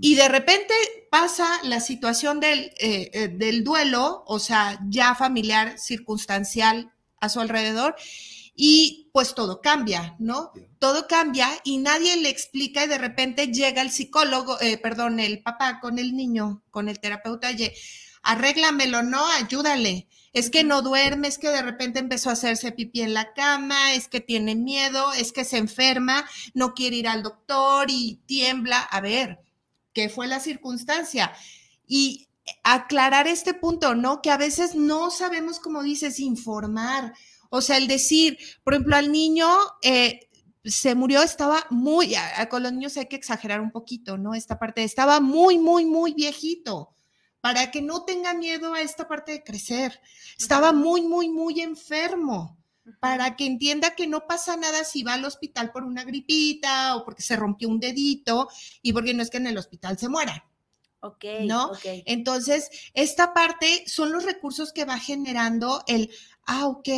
Y de repente pasa la situación del, eh, eh, del duelo, o sea, ya familiar, circunstancial a su alrededor, y pues todo cambia, ¿no? Todo cambia y nadie le explica y de repente llega el psicólogo, eh, perdón, el papá con el niño, con el terapeuta, y arréglamelo, ¿no? Ayúdale. Es que no duerme, es que de repente empezó a hacerse pipí en la cama, es que tiene miedo, es que se enferma, no quiere ir al doctor y tiembla. A ver, ¿qué fue la circunstancia? Y aclarar este punto, ¿no? Que a veces no sabemos, como dices, informar o sea, el decir, por ejemplo, al niño eh, se murió, estaba muy, con los niños hay que exagerar un poquito, ¿no? Esta parte, estaba muy, muy, muy viejito para que no tenga miedo a esta parte de crecer. Estaba muy, muy, muy enfermo para que entienda que no pasa nada si va al hospital por una gripita o porque se rompió un dedito y porque no es que en el hospital se muera. Ok. ¿No? Entonces, esta parte son los recursos que va generando el, ah, ok,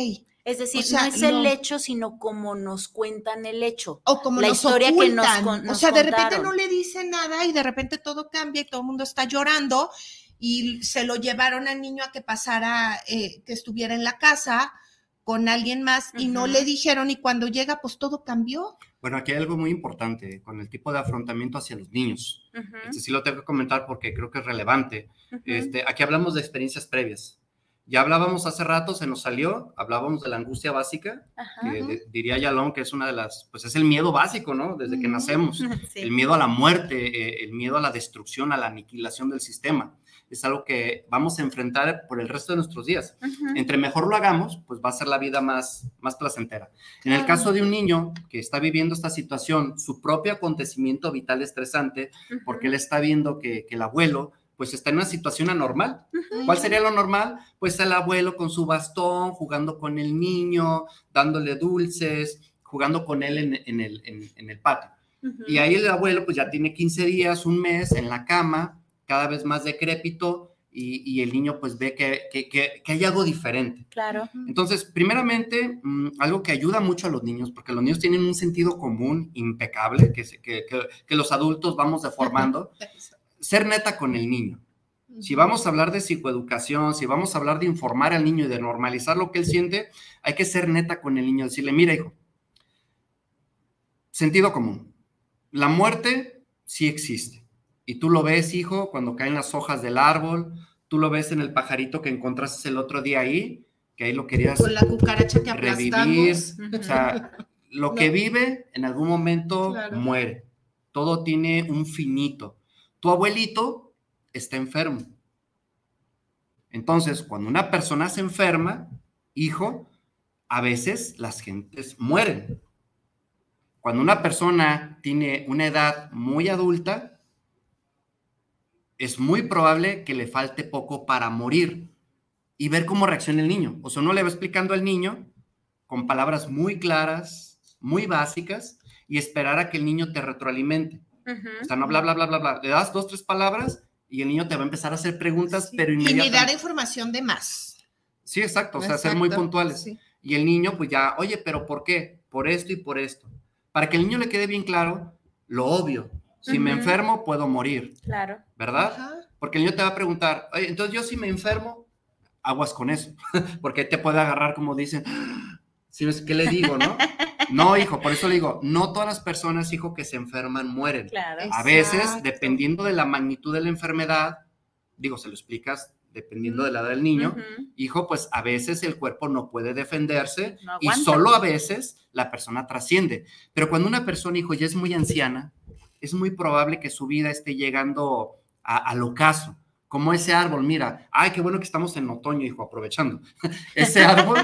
es decir, no es el hecho, sino como nos cuentan el hecho. O como la historia que nos, O sea, de repente no le dice nada y de repente todo cambia y todo el mundo está llorando y se lo llevaron al niño a que pasara, eh, que estuviera en la casa con alguien más y no le dijeron y cuando llega pues todo cambió. Bueno, aquí hay algo muy importante con el tipo de afrontamiento hacia los niños. Este sí lo tengo que comentar porque creo que es relevante. este, aquí hablamos de experiencias previas. Ya hablábamos hace rato, se nos salió, hablábamos de la angustia básica, que diría Yalón que es una de las, pues es el miedo básico, ¿no? Desde que nacemos, el miedo a la muerte, eh, el miedo a la destrucción, a la aniquilación del sistema. Es algo que vamos a enfrentar por el resto de nuestros días. Entre mejor lo hagamos, pues va a ser la vida más, más placentera. En el caso de un niño que está viviendo esta situación, su propio acontecimiento vital estresante, porque él está viendo que, que el abuelo pues está en una situación anormal. ¿Cuál sería lo normal? Pues el abuelo con su bastón, jugando con el niño, dándole dulces, jugando con él en, el, en, el, patio. Y ahí el abuelo pues ya tiene 15 días, un mes en la cama, cada vez más decrépito, y, el niño pues ve que, que, que, hay algo diferente. Claro. Entonces, primeramente, mm, algo que ayuda mucho a los niños, porque los niños tienen un sentido común impecable que, que, que los adultos vamos deformando, ser neta con el niño. Si vamos a hablar de psicoeducación, si vamos a hablar de informar al niño y de normalizar lo que él siente, hay que ser neta con el niño, decirle, mira hijo, sentido común, la muerte sí existe y tú lo ves, hijo, cuando caen las hojas del árbol, tú lo ves en el pajarito que encontraste el otro día ahí, que ahí lo querías Con la cucaracha que revivir. O sea, lo que vive en algún momento muere. Todo tiene un finito. Tu abuelito está enfermo. Entonces, cuando una persona se enferma, hijo, a veces las gentes mueren. Cuando una persona tiene una edad muy adulta, es muy probable que le falte poco para morir y ver cómo reacciona el niño. O sea, uno le va explicando al niño con palabras muy claras, muy básicas, y esperar a que el niño te retroalimente. O sea, no bla, bla, bla, bla, bla. Le das dos, tres palabras y el niño te va a empezar a hacer preguntas, pero inmediatamente. Y ni dar información de más. Sí, exacto. O sea, ser muy puntuales. Y el niño, pues ya, oye, pero ¿por qué? Por esto y por esto. Para que el niño le quede bien claro lo obvio. Si me enfermo, puedo morir. Claro. ¿Verdad? Porque el niño te va a preguntar, Oye, entonces yo si me enfermo, aguas con eso, porque te puede agarrar como dicen, ¿sí ves qué le digo, no? No, hijo, por eso le digo, no todas las personas, hijo, que se enferman mueren. Claro. A veces, dependiendo de la magnitud de la enfermedad, digo, se lo explicas dependiendo de la edad del niño, hijo, pues a veces el cuerpo no puede defenderse y solo a veces la persona trasciende. Pero cuando una persona, hijo, ya es muy anciana, es muy probable que su vida esté llegando al ocaso. Como ese árbol, mira, ay, qué bueno que estamos en otoño, hijo, aprovechando. ese árbol,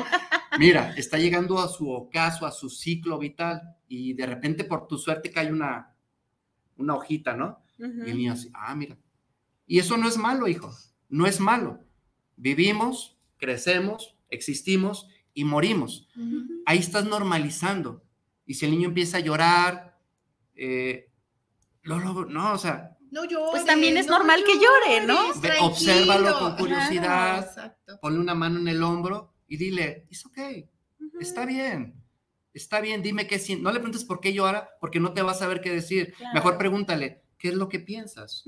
mira, está llegando a su ocaso, a su ciclo vital, y de repente por tu suerte cae una, una hojita, ¿no? Y el niño así, ah, mira. Y eso no es malo, hijo, no es malo. Vivimos, crecemos, existimos y morimos. Ahí estás normalizando. Y si el niño empieza a llorar, eh, no, o sea. No llore, Pues también es normal que llore, ¿no? obsérvalo con curiosidad, ponle una mano en el hombro y dile, es ok, está bien, está bien, dime qué sientes. No le preguntes por qué llora, porque no te vas a saber qué decir. Mejor pregúntale, ¿qué es lo que piensas?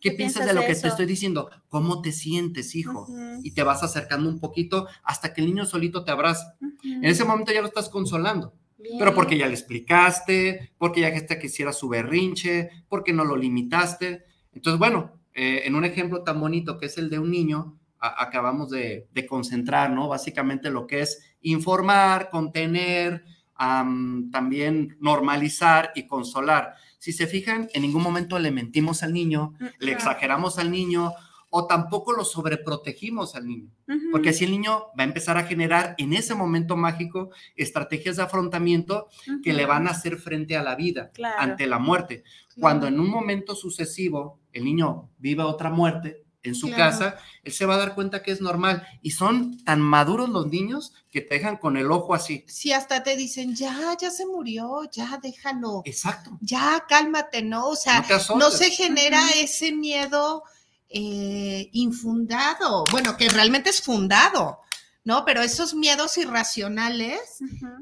¿Qué, piensas de lo que te estoy diciendo? ¿Cómo te sientes, hijo? Y te vas acercando un poquito hasta que el niño solito te abraza. En ese momento ya lo estás consolando. Pero porque ya le explicaste, porque ya que quisiera su berrinche, porque no lo limitaste. Entonces, bueno, eh, en un ejemplo tan bonito que es el de un niño, acabamos de, concentrar, ¿no? Básicamente lo que es informar, contener, también normalizar y consolar. Si se fijan, en ningún momento le mentimos al niño, le exageramos al niño o tampoco lo sobreprotegimos al niño, porque así el niño va a empezar a generar en ese momento mágico estrategias de afrontamiento que le van a hacer frente a la vida, ante la muerte. Cuando en un momento sucesivo el niño viva otra muerte en su casa, él se va a dar cuenta que es normal. Y son tan maduros los niños que te dejan con el ojo así. Sí, hasta te dicen, ya, ya se murió, ya déjalo. Exacto. Ya, cálmate, ¿no? O sea, no, se genera ese miedo eh, infundado, bueno, que realmente es fundado, ¿no? Pero esos miedos irracionales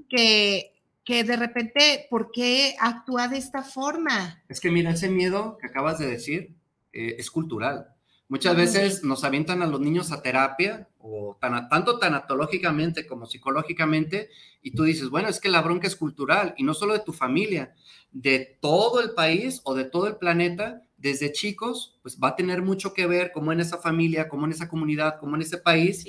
que, que de repente, ¿por qué actúa de esta forma? Es que mira, ese miedo que acabas de decir eh, es cultural. Muchas veces nos avientan a los niños a terapia, o tanto tanatológicamente como psicológicamente, y tú dices, bueno, es que la bronca es cultural, y no solo de tu familia, de todo el país o de todo el planeta, desde chicos, pues va a tener mucho que ver cómo en esa familia, cómo en esa comunidad, cómo en ese país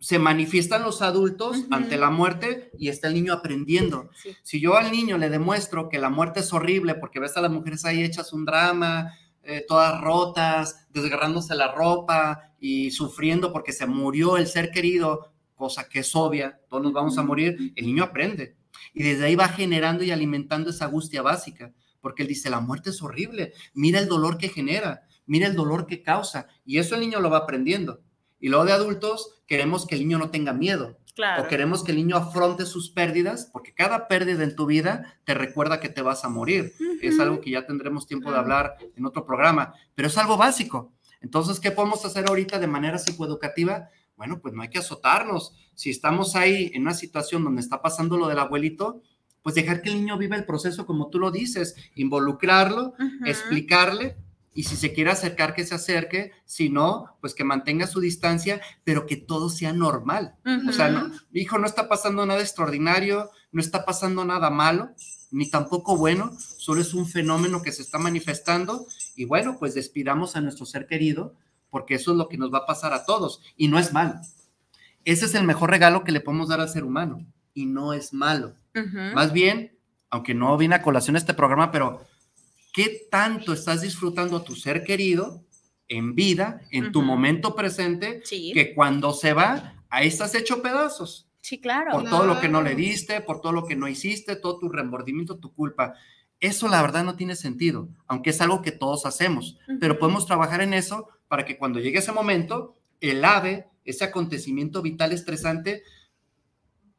se manifiestan los adultos ante la muerte y está el niño aprendiendo. Si yo al niño le demuestro que la muerte es horrible porque ves a las mujeres ahí hechas un drama, eh, todas rotas, desgarrándose la ropa y sufriendo porque se murió el ser querido, cosa que es obvia, todos nos vamos a morir, el niño aprende. Y desde ahí va generando y alimentando esa angustia básica porque él dice, la muerte es horrible, mira el dolor que genera, mira el dolor que causa, y eso el niño lo va aprendiendo. Y luego de adultos queremos que el niño no tenga miedo, O queremos que el niño afronte sus pérdidas, porque cada pérdida en tu vida te recuerda que te vas a morir. Es algo que ya tendremos tiempo de hablar en otro programa, pero es algo básico. Entonces, ¿qué podemos hacer ahorita de manera psicoeducativa? Bueno, pues no hay que azotarnos. Si estamos ahí en una situación donde está pasando lo del abuelito, pues dejar que el niño viva el proceso como tú lo dices, involucrarlo, explicarle y si se quiere acercar, que se acerque, si no, pues que mantenga su distancia, pero que todo sea normal. O sea, no, hijo, no está pasando nada extraordinario, no está pasando nada malo, ni tampoco bueno, solo es un fenómeno que se está manifestando y bueno, pues despidamos a nuestro ser querido, porque eso es lo que nos va a pasar a todos y no es malo. Ese es el mejor regalo que le podemos dar al ser humano y no es malo. Más bien, aunque no viene a colación este programa, pero ¿qué tanto estás disfrutando a tu ser querido en vida, en tu momento presente, que cuando se va, ahí estás hecho pedazos? Sí, claro. Por todo lo que no le diste, por todo lo que no hiciste, todo tu remordimiento, tu culpa. Eso la verdad no tiene sentido, aunque es algo que todos hacemos, pero podemos trabajar en eso para que cuando llegue ese momento, el ave, ese acontecimiento vital estresante,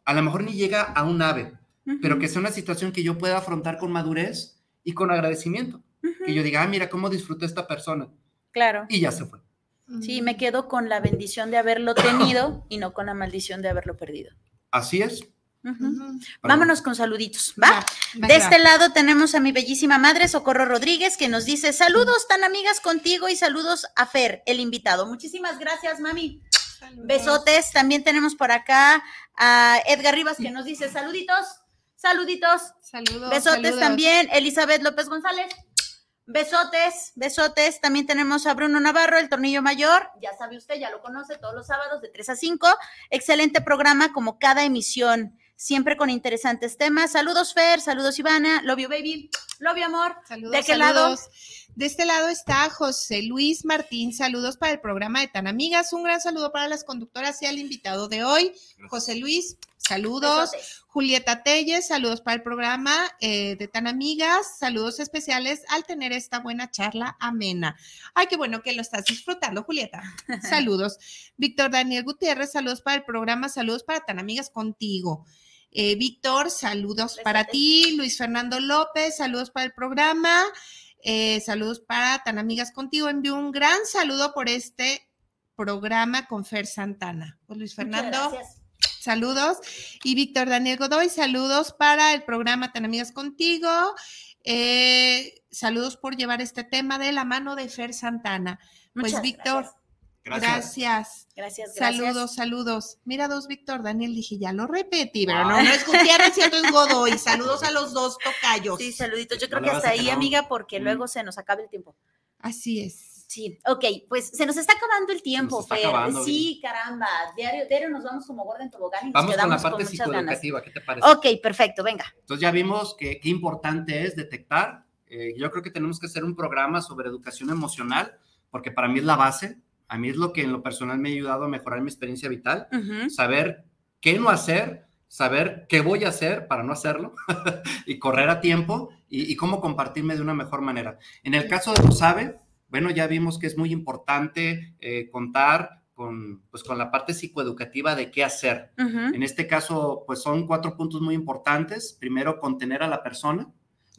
a lo mejor ni llega a un ave, pero que sea una situación que yo pueda afrontar con madurez y con agradecimiento. Que yo diga, ah, mira cómo disfrutó esta persona. Claro. Y ya se fue. Sí, me quedo con la bendición de haberlo tenido y no con la maldición de haberlo perdido. Así es. Vámonos con saluditos, ¿va? de este lado tenemos a mi bellísima madre, Socorro Rodríguez, que nos dice saludos tan amigas contigo y saludos a Fer, el invitado. Muchísimas gracias, mami. Besotes. También tenemos por acá a Edgar Rivas, que nos dice saluditos. Saluditos. Saludos. Besotes también. Elizabeth López González. Besotes, besotes. También tenemos a Bruno Navarro, el tornillo mayor. Ya sabe usted, ya lo conoce, todos los sábados de 3 a 5. Excelente programa como cada emisión. Siempre con interesantes temas. Saludos, Fer. Saludos, Ivana. Love you, baby. Love you, amor. Saludos. ¿De qué lado? De este lado está José Luis Martín. Saludos para el programa de Tan Amigas. Un gran saludo para las conductoras y al invitado de hoy, José Luis. Saludos. Julieta Telles, saludos para el programa eh, de Tan Amigas, saludos especiales al tener esta buena charla amena. Ay, qué bueno que lo estás disfrutando, Julieta. Saludos. Víctor Daniel Gutiérrez, saludos para el programa, saludos para Tan Amigas contigo. Eh, Víctor, saludos para ti. Luis Fernando López, saludos para el programa. Eh, saludos para Tan Amigas contigo. Envío un gran saludo por este programa con Fer Santana. Pues Luis Fernando. Saludos. Y Víctor Daniel Godoy, saludos para el programa Tan Amigas Contigo. Eh, saludos por llevar este tema de la mano de Fer Santana. Pues Víctor, gracias. Gracias. Saludos, saludos. Mira dos, Víctor Daniel, dije, ya lo repetí, pero no, no es Gutiérrez, cierto es Godoy. Saludos a los dos tocayos. Sí, saluditos. Yo creo que hasta ahí, amiga, porque mm. luego se nos acaba el tiempo. Así es. Sí, ok, pues se nos está acabando el tiempo, Fer. sí, caramba. Diario, diario nos vamos como gordo en tobogán y nos vamos quedamos con la parte psicoeducativa, ¿qué te parece? Ok, perfecto, venga. Entonces ya vimos que qué importante es detectar. Eh, yo creo que tenemos que hacer un programa sobre educación emocional, porque para mí es la base. A mí es lo que en lo personal me ha ayudado a mejorar mi experiencia vital. Saber qué no hacer, saber qué voy a hacer para no hacerlo y correr a tiempo y, y, cómo compartirme de una mejor manera. En el caso de lo sabe, bueno, ya vimos que es muy importante eh, contar con, pues, con la parte psicoeducativa de qué hacer. En este caso, pues son cuatro puntos muy importantes. Primero, contener a la persona.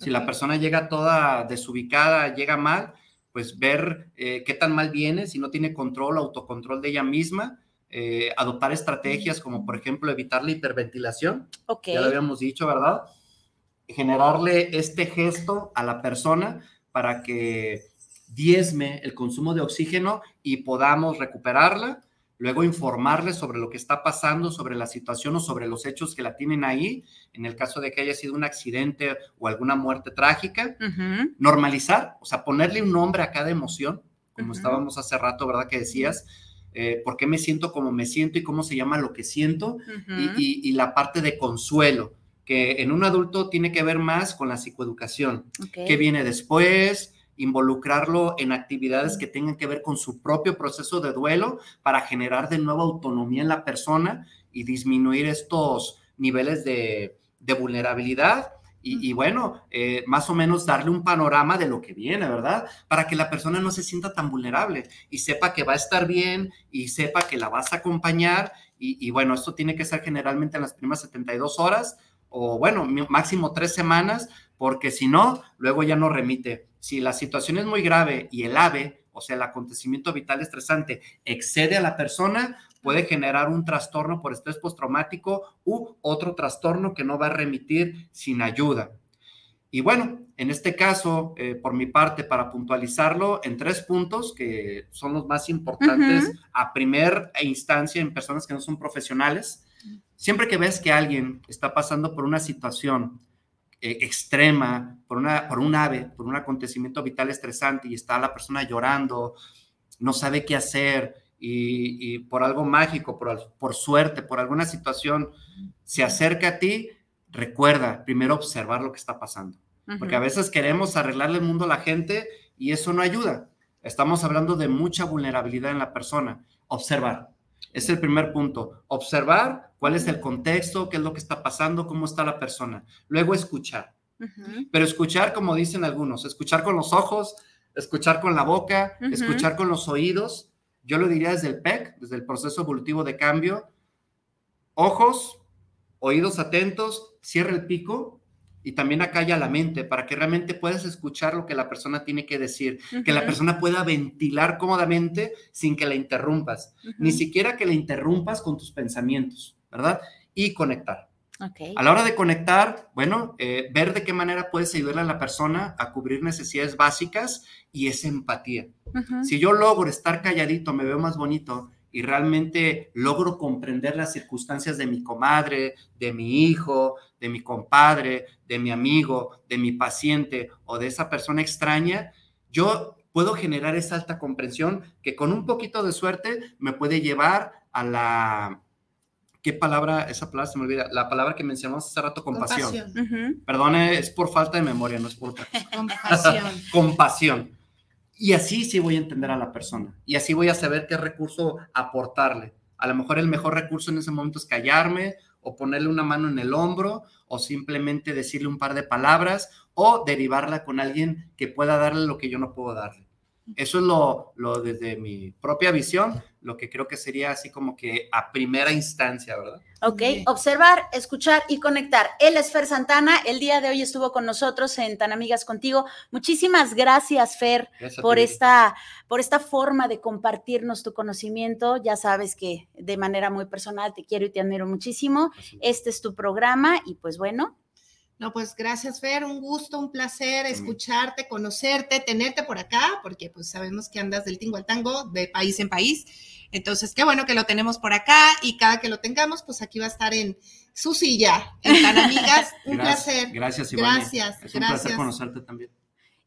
Si la persona llega toda desubicada, llega mal, pues ver eh, qué tan mal viene, si no tiene control, autocontrol de ella misma, eh, adoptar estrategias como, por ejemplo, evitar la hiperventilación. Ya lo habíamos dicho, ¿verdad? Generarle este gesto a la persona para que diezme el consumo de oxígeno y podamos recuperarla, luego informarle sobre lo que está pasando, sobre la situación o sobre los hechos que la tienen ahí, en el caso de que haya sido un accidente o alguna muerte trágica, normalizar, o sea, ponerle un nombre a cada emoción, como estábamos hace rato, ¿verdad? Que decías, eh, por qué me siento como me siento y cómo se llama lo que siento, y, la parte de consuelo, que en un adulto tiene que ver más con la psicoeducación, qué viene después, involucrarlo en actividades que tengan que ver con su propio proceso de duelo para generar de nuevo autonomía en la persona y disminuir estos niveles de, vulnerabilidad. Y, bueno, eh, más o menos darle un panorama de lo que viene, ¿verdad? Para que la persona no se sienta tan vulnerable y sepa que va a estar bien y sepa que la vas a acompañar. Y, y bueno, esto tiene que ser generalmente en las primeras 72 horas o bueno, máximo tres semanas, porque si no, luego ya no remite. Si la situación es muy grave y el AVE o sea, el acontecimiento vital estresante excede a la persona, puede generar un trastorno por estrés postraumático u otro trastorno que no va a remitir sin ayuda. Y bueno, en este caso, eh, por mi parte, para puntualizarlo en tres puntos que son los más importantes a primer instancia en personas que no son profesionales. Siempre que ves que alguien está pasando por una situación eh, extrema, por, una, por un ave, por un acontecimiento vital estresante y está la persona llorando, no sabe qué hacer y, por algo mágico, por, por suerte, por alguna situación, se acerca a ti, recuerda primero observar lo que está pasando porque a veces queremos arreglarle el mundo a la gente y eso no ayuda. Estamos hablando de mucha vulnerabilidad en la persona. Observar. Es el primer punto. Observar cuál es el contexto, qué es lo que está pasando, cómo está la persona. Luego escuchar. Pero escuchar, como dicen algunos, escuchar con los ojos, escuchar con la boca, escuchar con los oídos. Yo lo diría desde el PEC, desde el proceso evolutivo de cambio. Ojos, oídos atentos, cierra el pico y también acalla la mente para que realmente puedas escuchar lo que la persona tiene que decir, que la persona pueda ventilar cómodamente sin que la interrumpas, ni siquiera que la interrumpas con tus pensamientos, ¿verdad? Y conectar. A la hora de conectar, bueno, eh, ver de qué manera puedes ayudarle a la persona a cubrir necesidades básicas y esa empatía. Si yo logro estar calladito, me veo más bonito, y realmente logro comprender las circunstancias de mi comadre, de mi hijo, de mi compadre, de mi amigo, de mi paciente o de esa persona extraña, yo puedo generar esa alta comprensión que con un poquito de suerte me puede llevar a la... ¿Qué palabra? Esa palabra se me olvida. La palabra que mencionamos hace rato, compasión. compasión. Perdone, es por falta de memoria, no es por Compasión. compasión. Y así sí voy a entender a la persona. Y así voy a saber qué recurso aportarle. A lo mejor el mejor recurso en ese momento es callarme o ponerle una mano en el hombro o simplemente decirle un par de palabras o derivarla con alguien que pueda darle lo que yo no puedo darle. Eso es lo, lo desde mi propia visión, lo que creo que sería así como que a primera instancia, ¿verdad? Ok, observar, escuchar y conectar. Él es Fer Santana, el día de hoy estuvo con nosotros en Tan Amigas Contigo. Muchísimas gracias, Fer, por, esta, por esta forma de compartirnos tu conocimiento. Ya sabes que de manera muy personal te quiero y te admiro muchísimo. Este es tu programa y pues bueno, no, pues gracias, Fer, un gusto, un placer escucharte, conocerte, tenerte por acá, porque pues sabemos que andas del tingo al tango, de país en país. Entonces, qué bueno que lo tenemos por acá y cada que lo tengamos, pues aquí va a estar en su silla, en Tan Amigas. Un placer. Gracias, Iván. Gracias, es un placer conocerte también.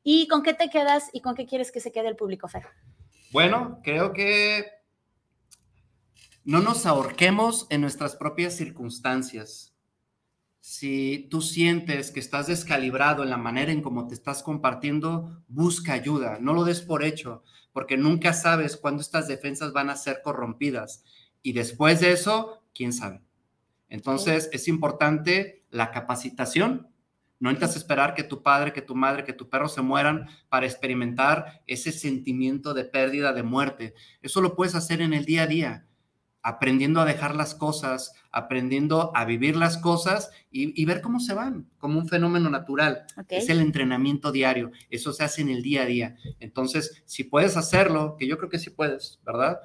¿Y con qué te quedas y con qué quieres que se quede el público, Fer? Bueno, creo que no nos ahorquemos en nuestras propias circunstancias si tú sientes que estás descalibrado en la manera en cómo te estás compartiendo, busca ayuda, no lo des por hecho, porque nunca sabes cuándo estas defensas van a ser corrompidas. Y después de eso, quién sabe. Entonces, es importante la capacitación. No necesitas esperar que tu padre, que tu madre, que tu perro se mueran para experimentar ese sentimiento de pérdida, de muerte. Eso lo puedes hacer en el día a día aprendiendo a dejar las cosas, aprendiendo a vivir las cosas y, ver cómo se van, como un fenómeno natural. Es el entrenamiento diario, eso se hace en el día a día. Entonces, si puedes hacerlo, que yo creo que sí puedes, ¿verdad?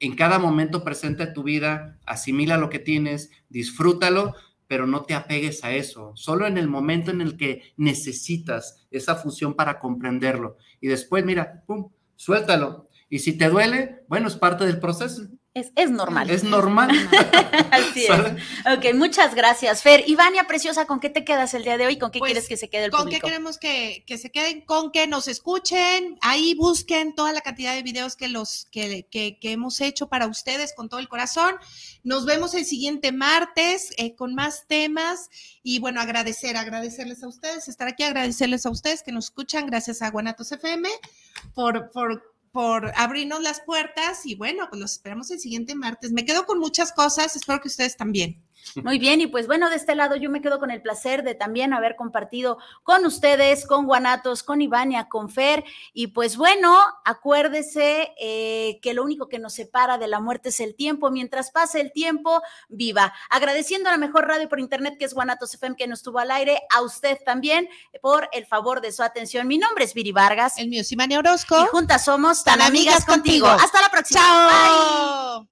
En cada momento presente de tu vida, asimila lo que tienes, disfrútalo, pero no te apegues a eso. Solo en el momento en el que necesitas esa fusión para comprenderlo. Y después, mira, pum, suéltalo. Y si te duele, bueno, es parte del proceso. Es, normal. Es normal. Así es. Ok, muchas gracias, Fer. Ivania Preciosa, ¿con qué te quedas el día de hoy? ¿Con qué pues, quieres que se quede el público? ¿Con qué queremos que, se queden? Con que nos escuchen. Ahí busquen toda la cantidad de videos que, los, que, que, hemos hecho para ustedes con todo el corazón. Nos vemos el siguiente martes eh, con más temas. Y bueno, agradecer, agradecerles a ustedes, estar aquí, agradecerles a ustedes que nos escuchan. Gracias a Guanatos FM por, por por abrirnos las puertas y bueno, pues los esperamos el siguiente martes. Me quedo con muchas cosas, espero que ustedes también. Muy bien, y pues bueno, de este lado yo me quedo con el placer de también haber compartido con ustedes, con Guanatos, con Ivania, con Fer, y pues bueno, acuérdese eh, que lo único que nos separa de la muerte es el tiempo, mientras pase el tiempo, viva. Agradeciendo a la mejor radio por internet que es Guanatos FM que nos estuvo al aire, a usted también por el favor de su atención. Mi nombre es Viri Vargas. El mío es Ivania Orozco. Y juntas somos tan, amigas, contigo. Hasta la próxima. Chao.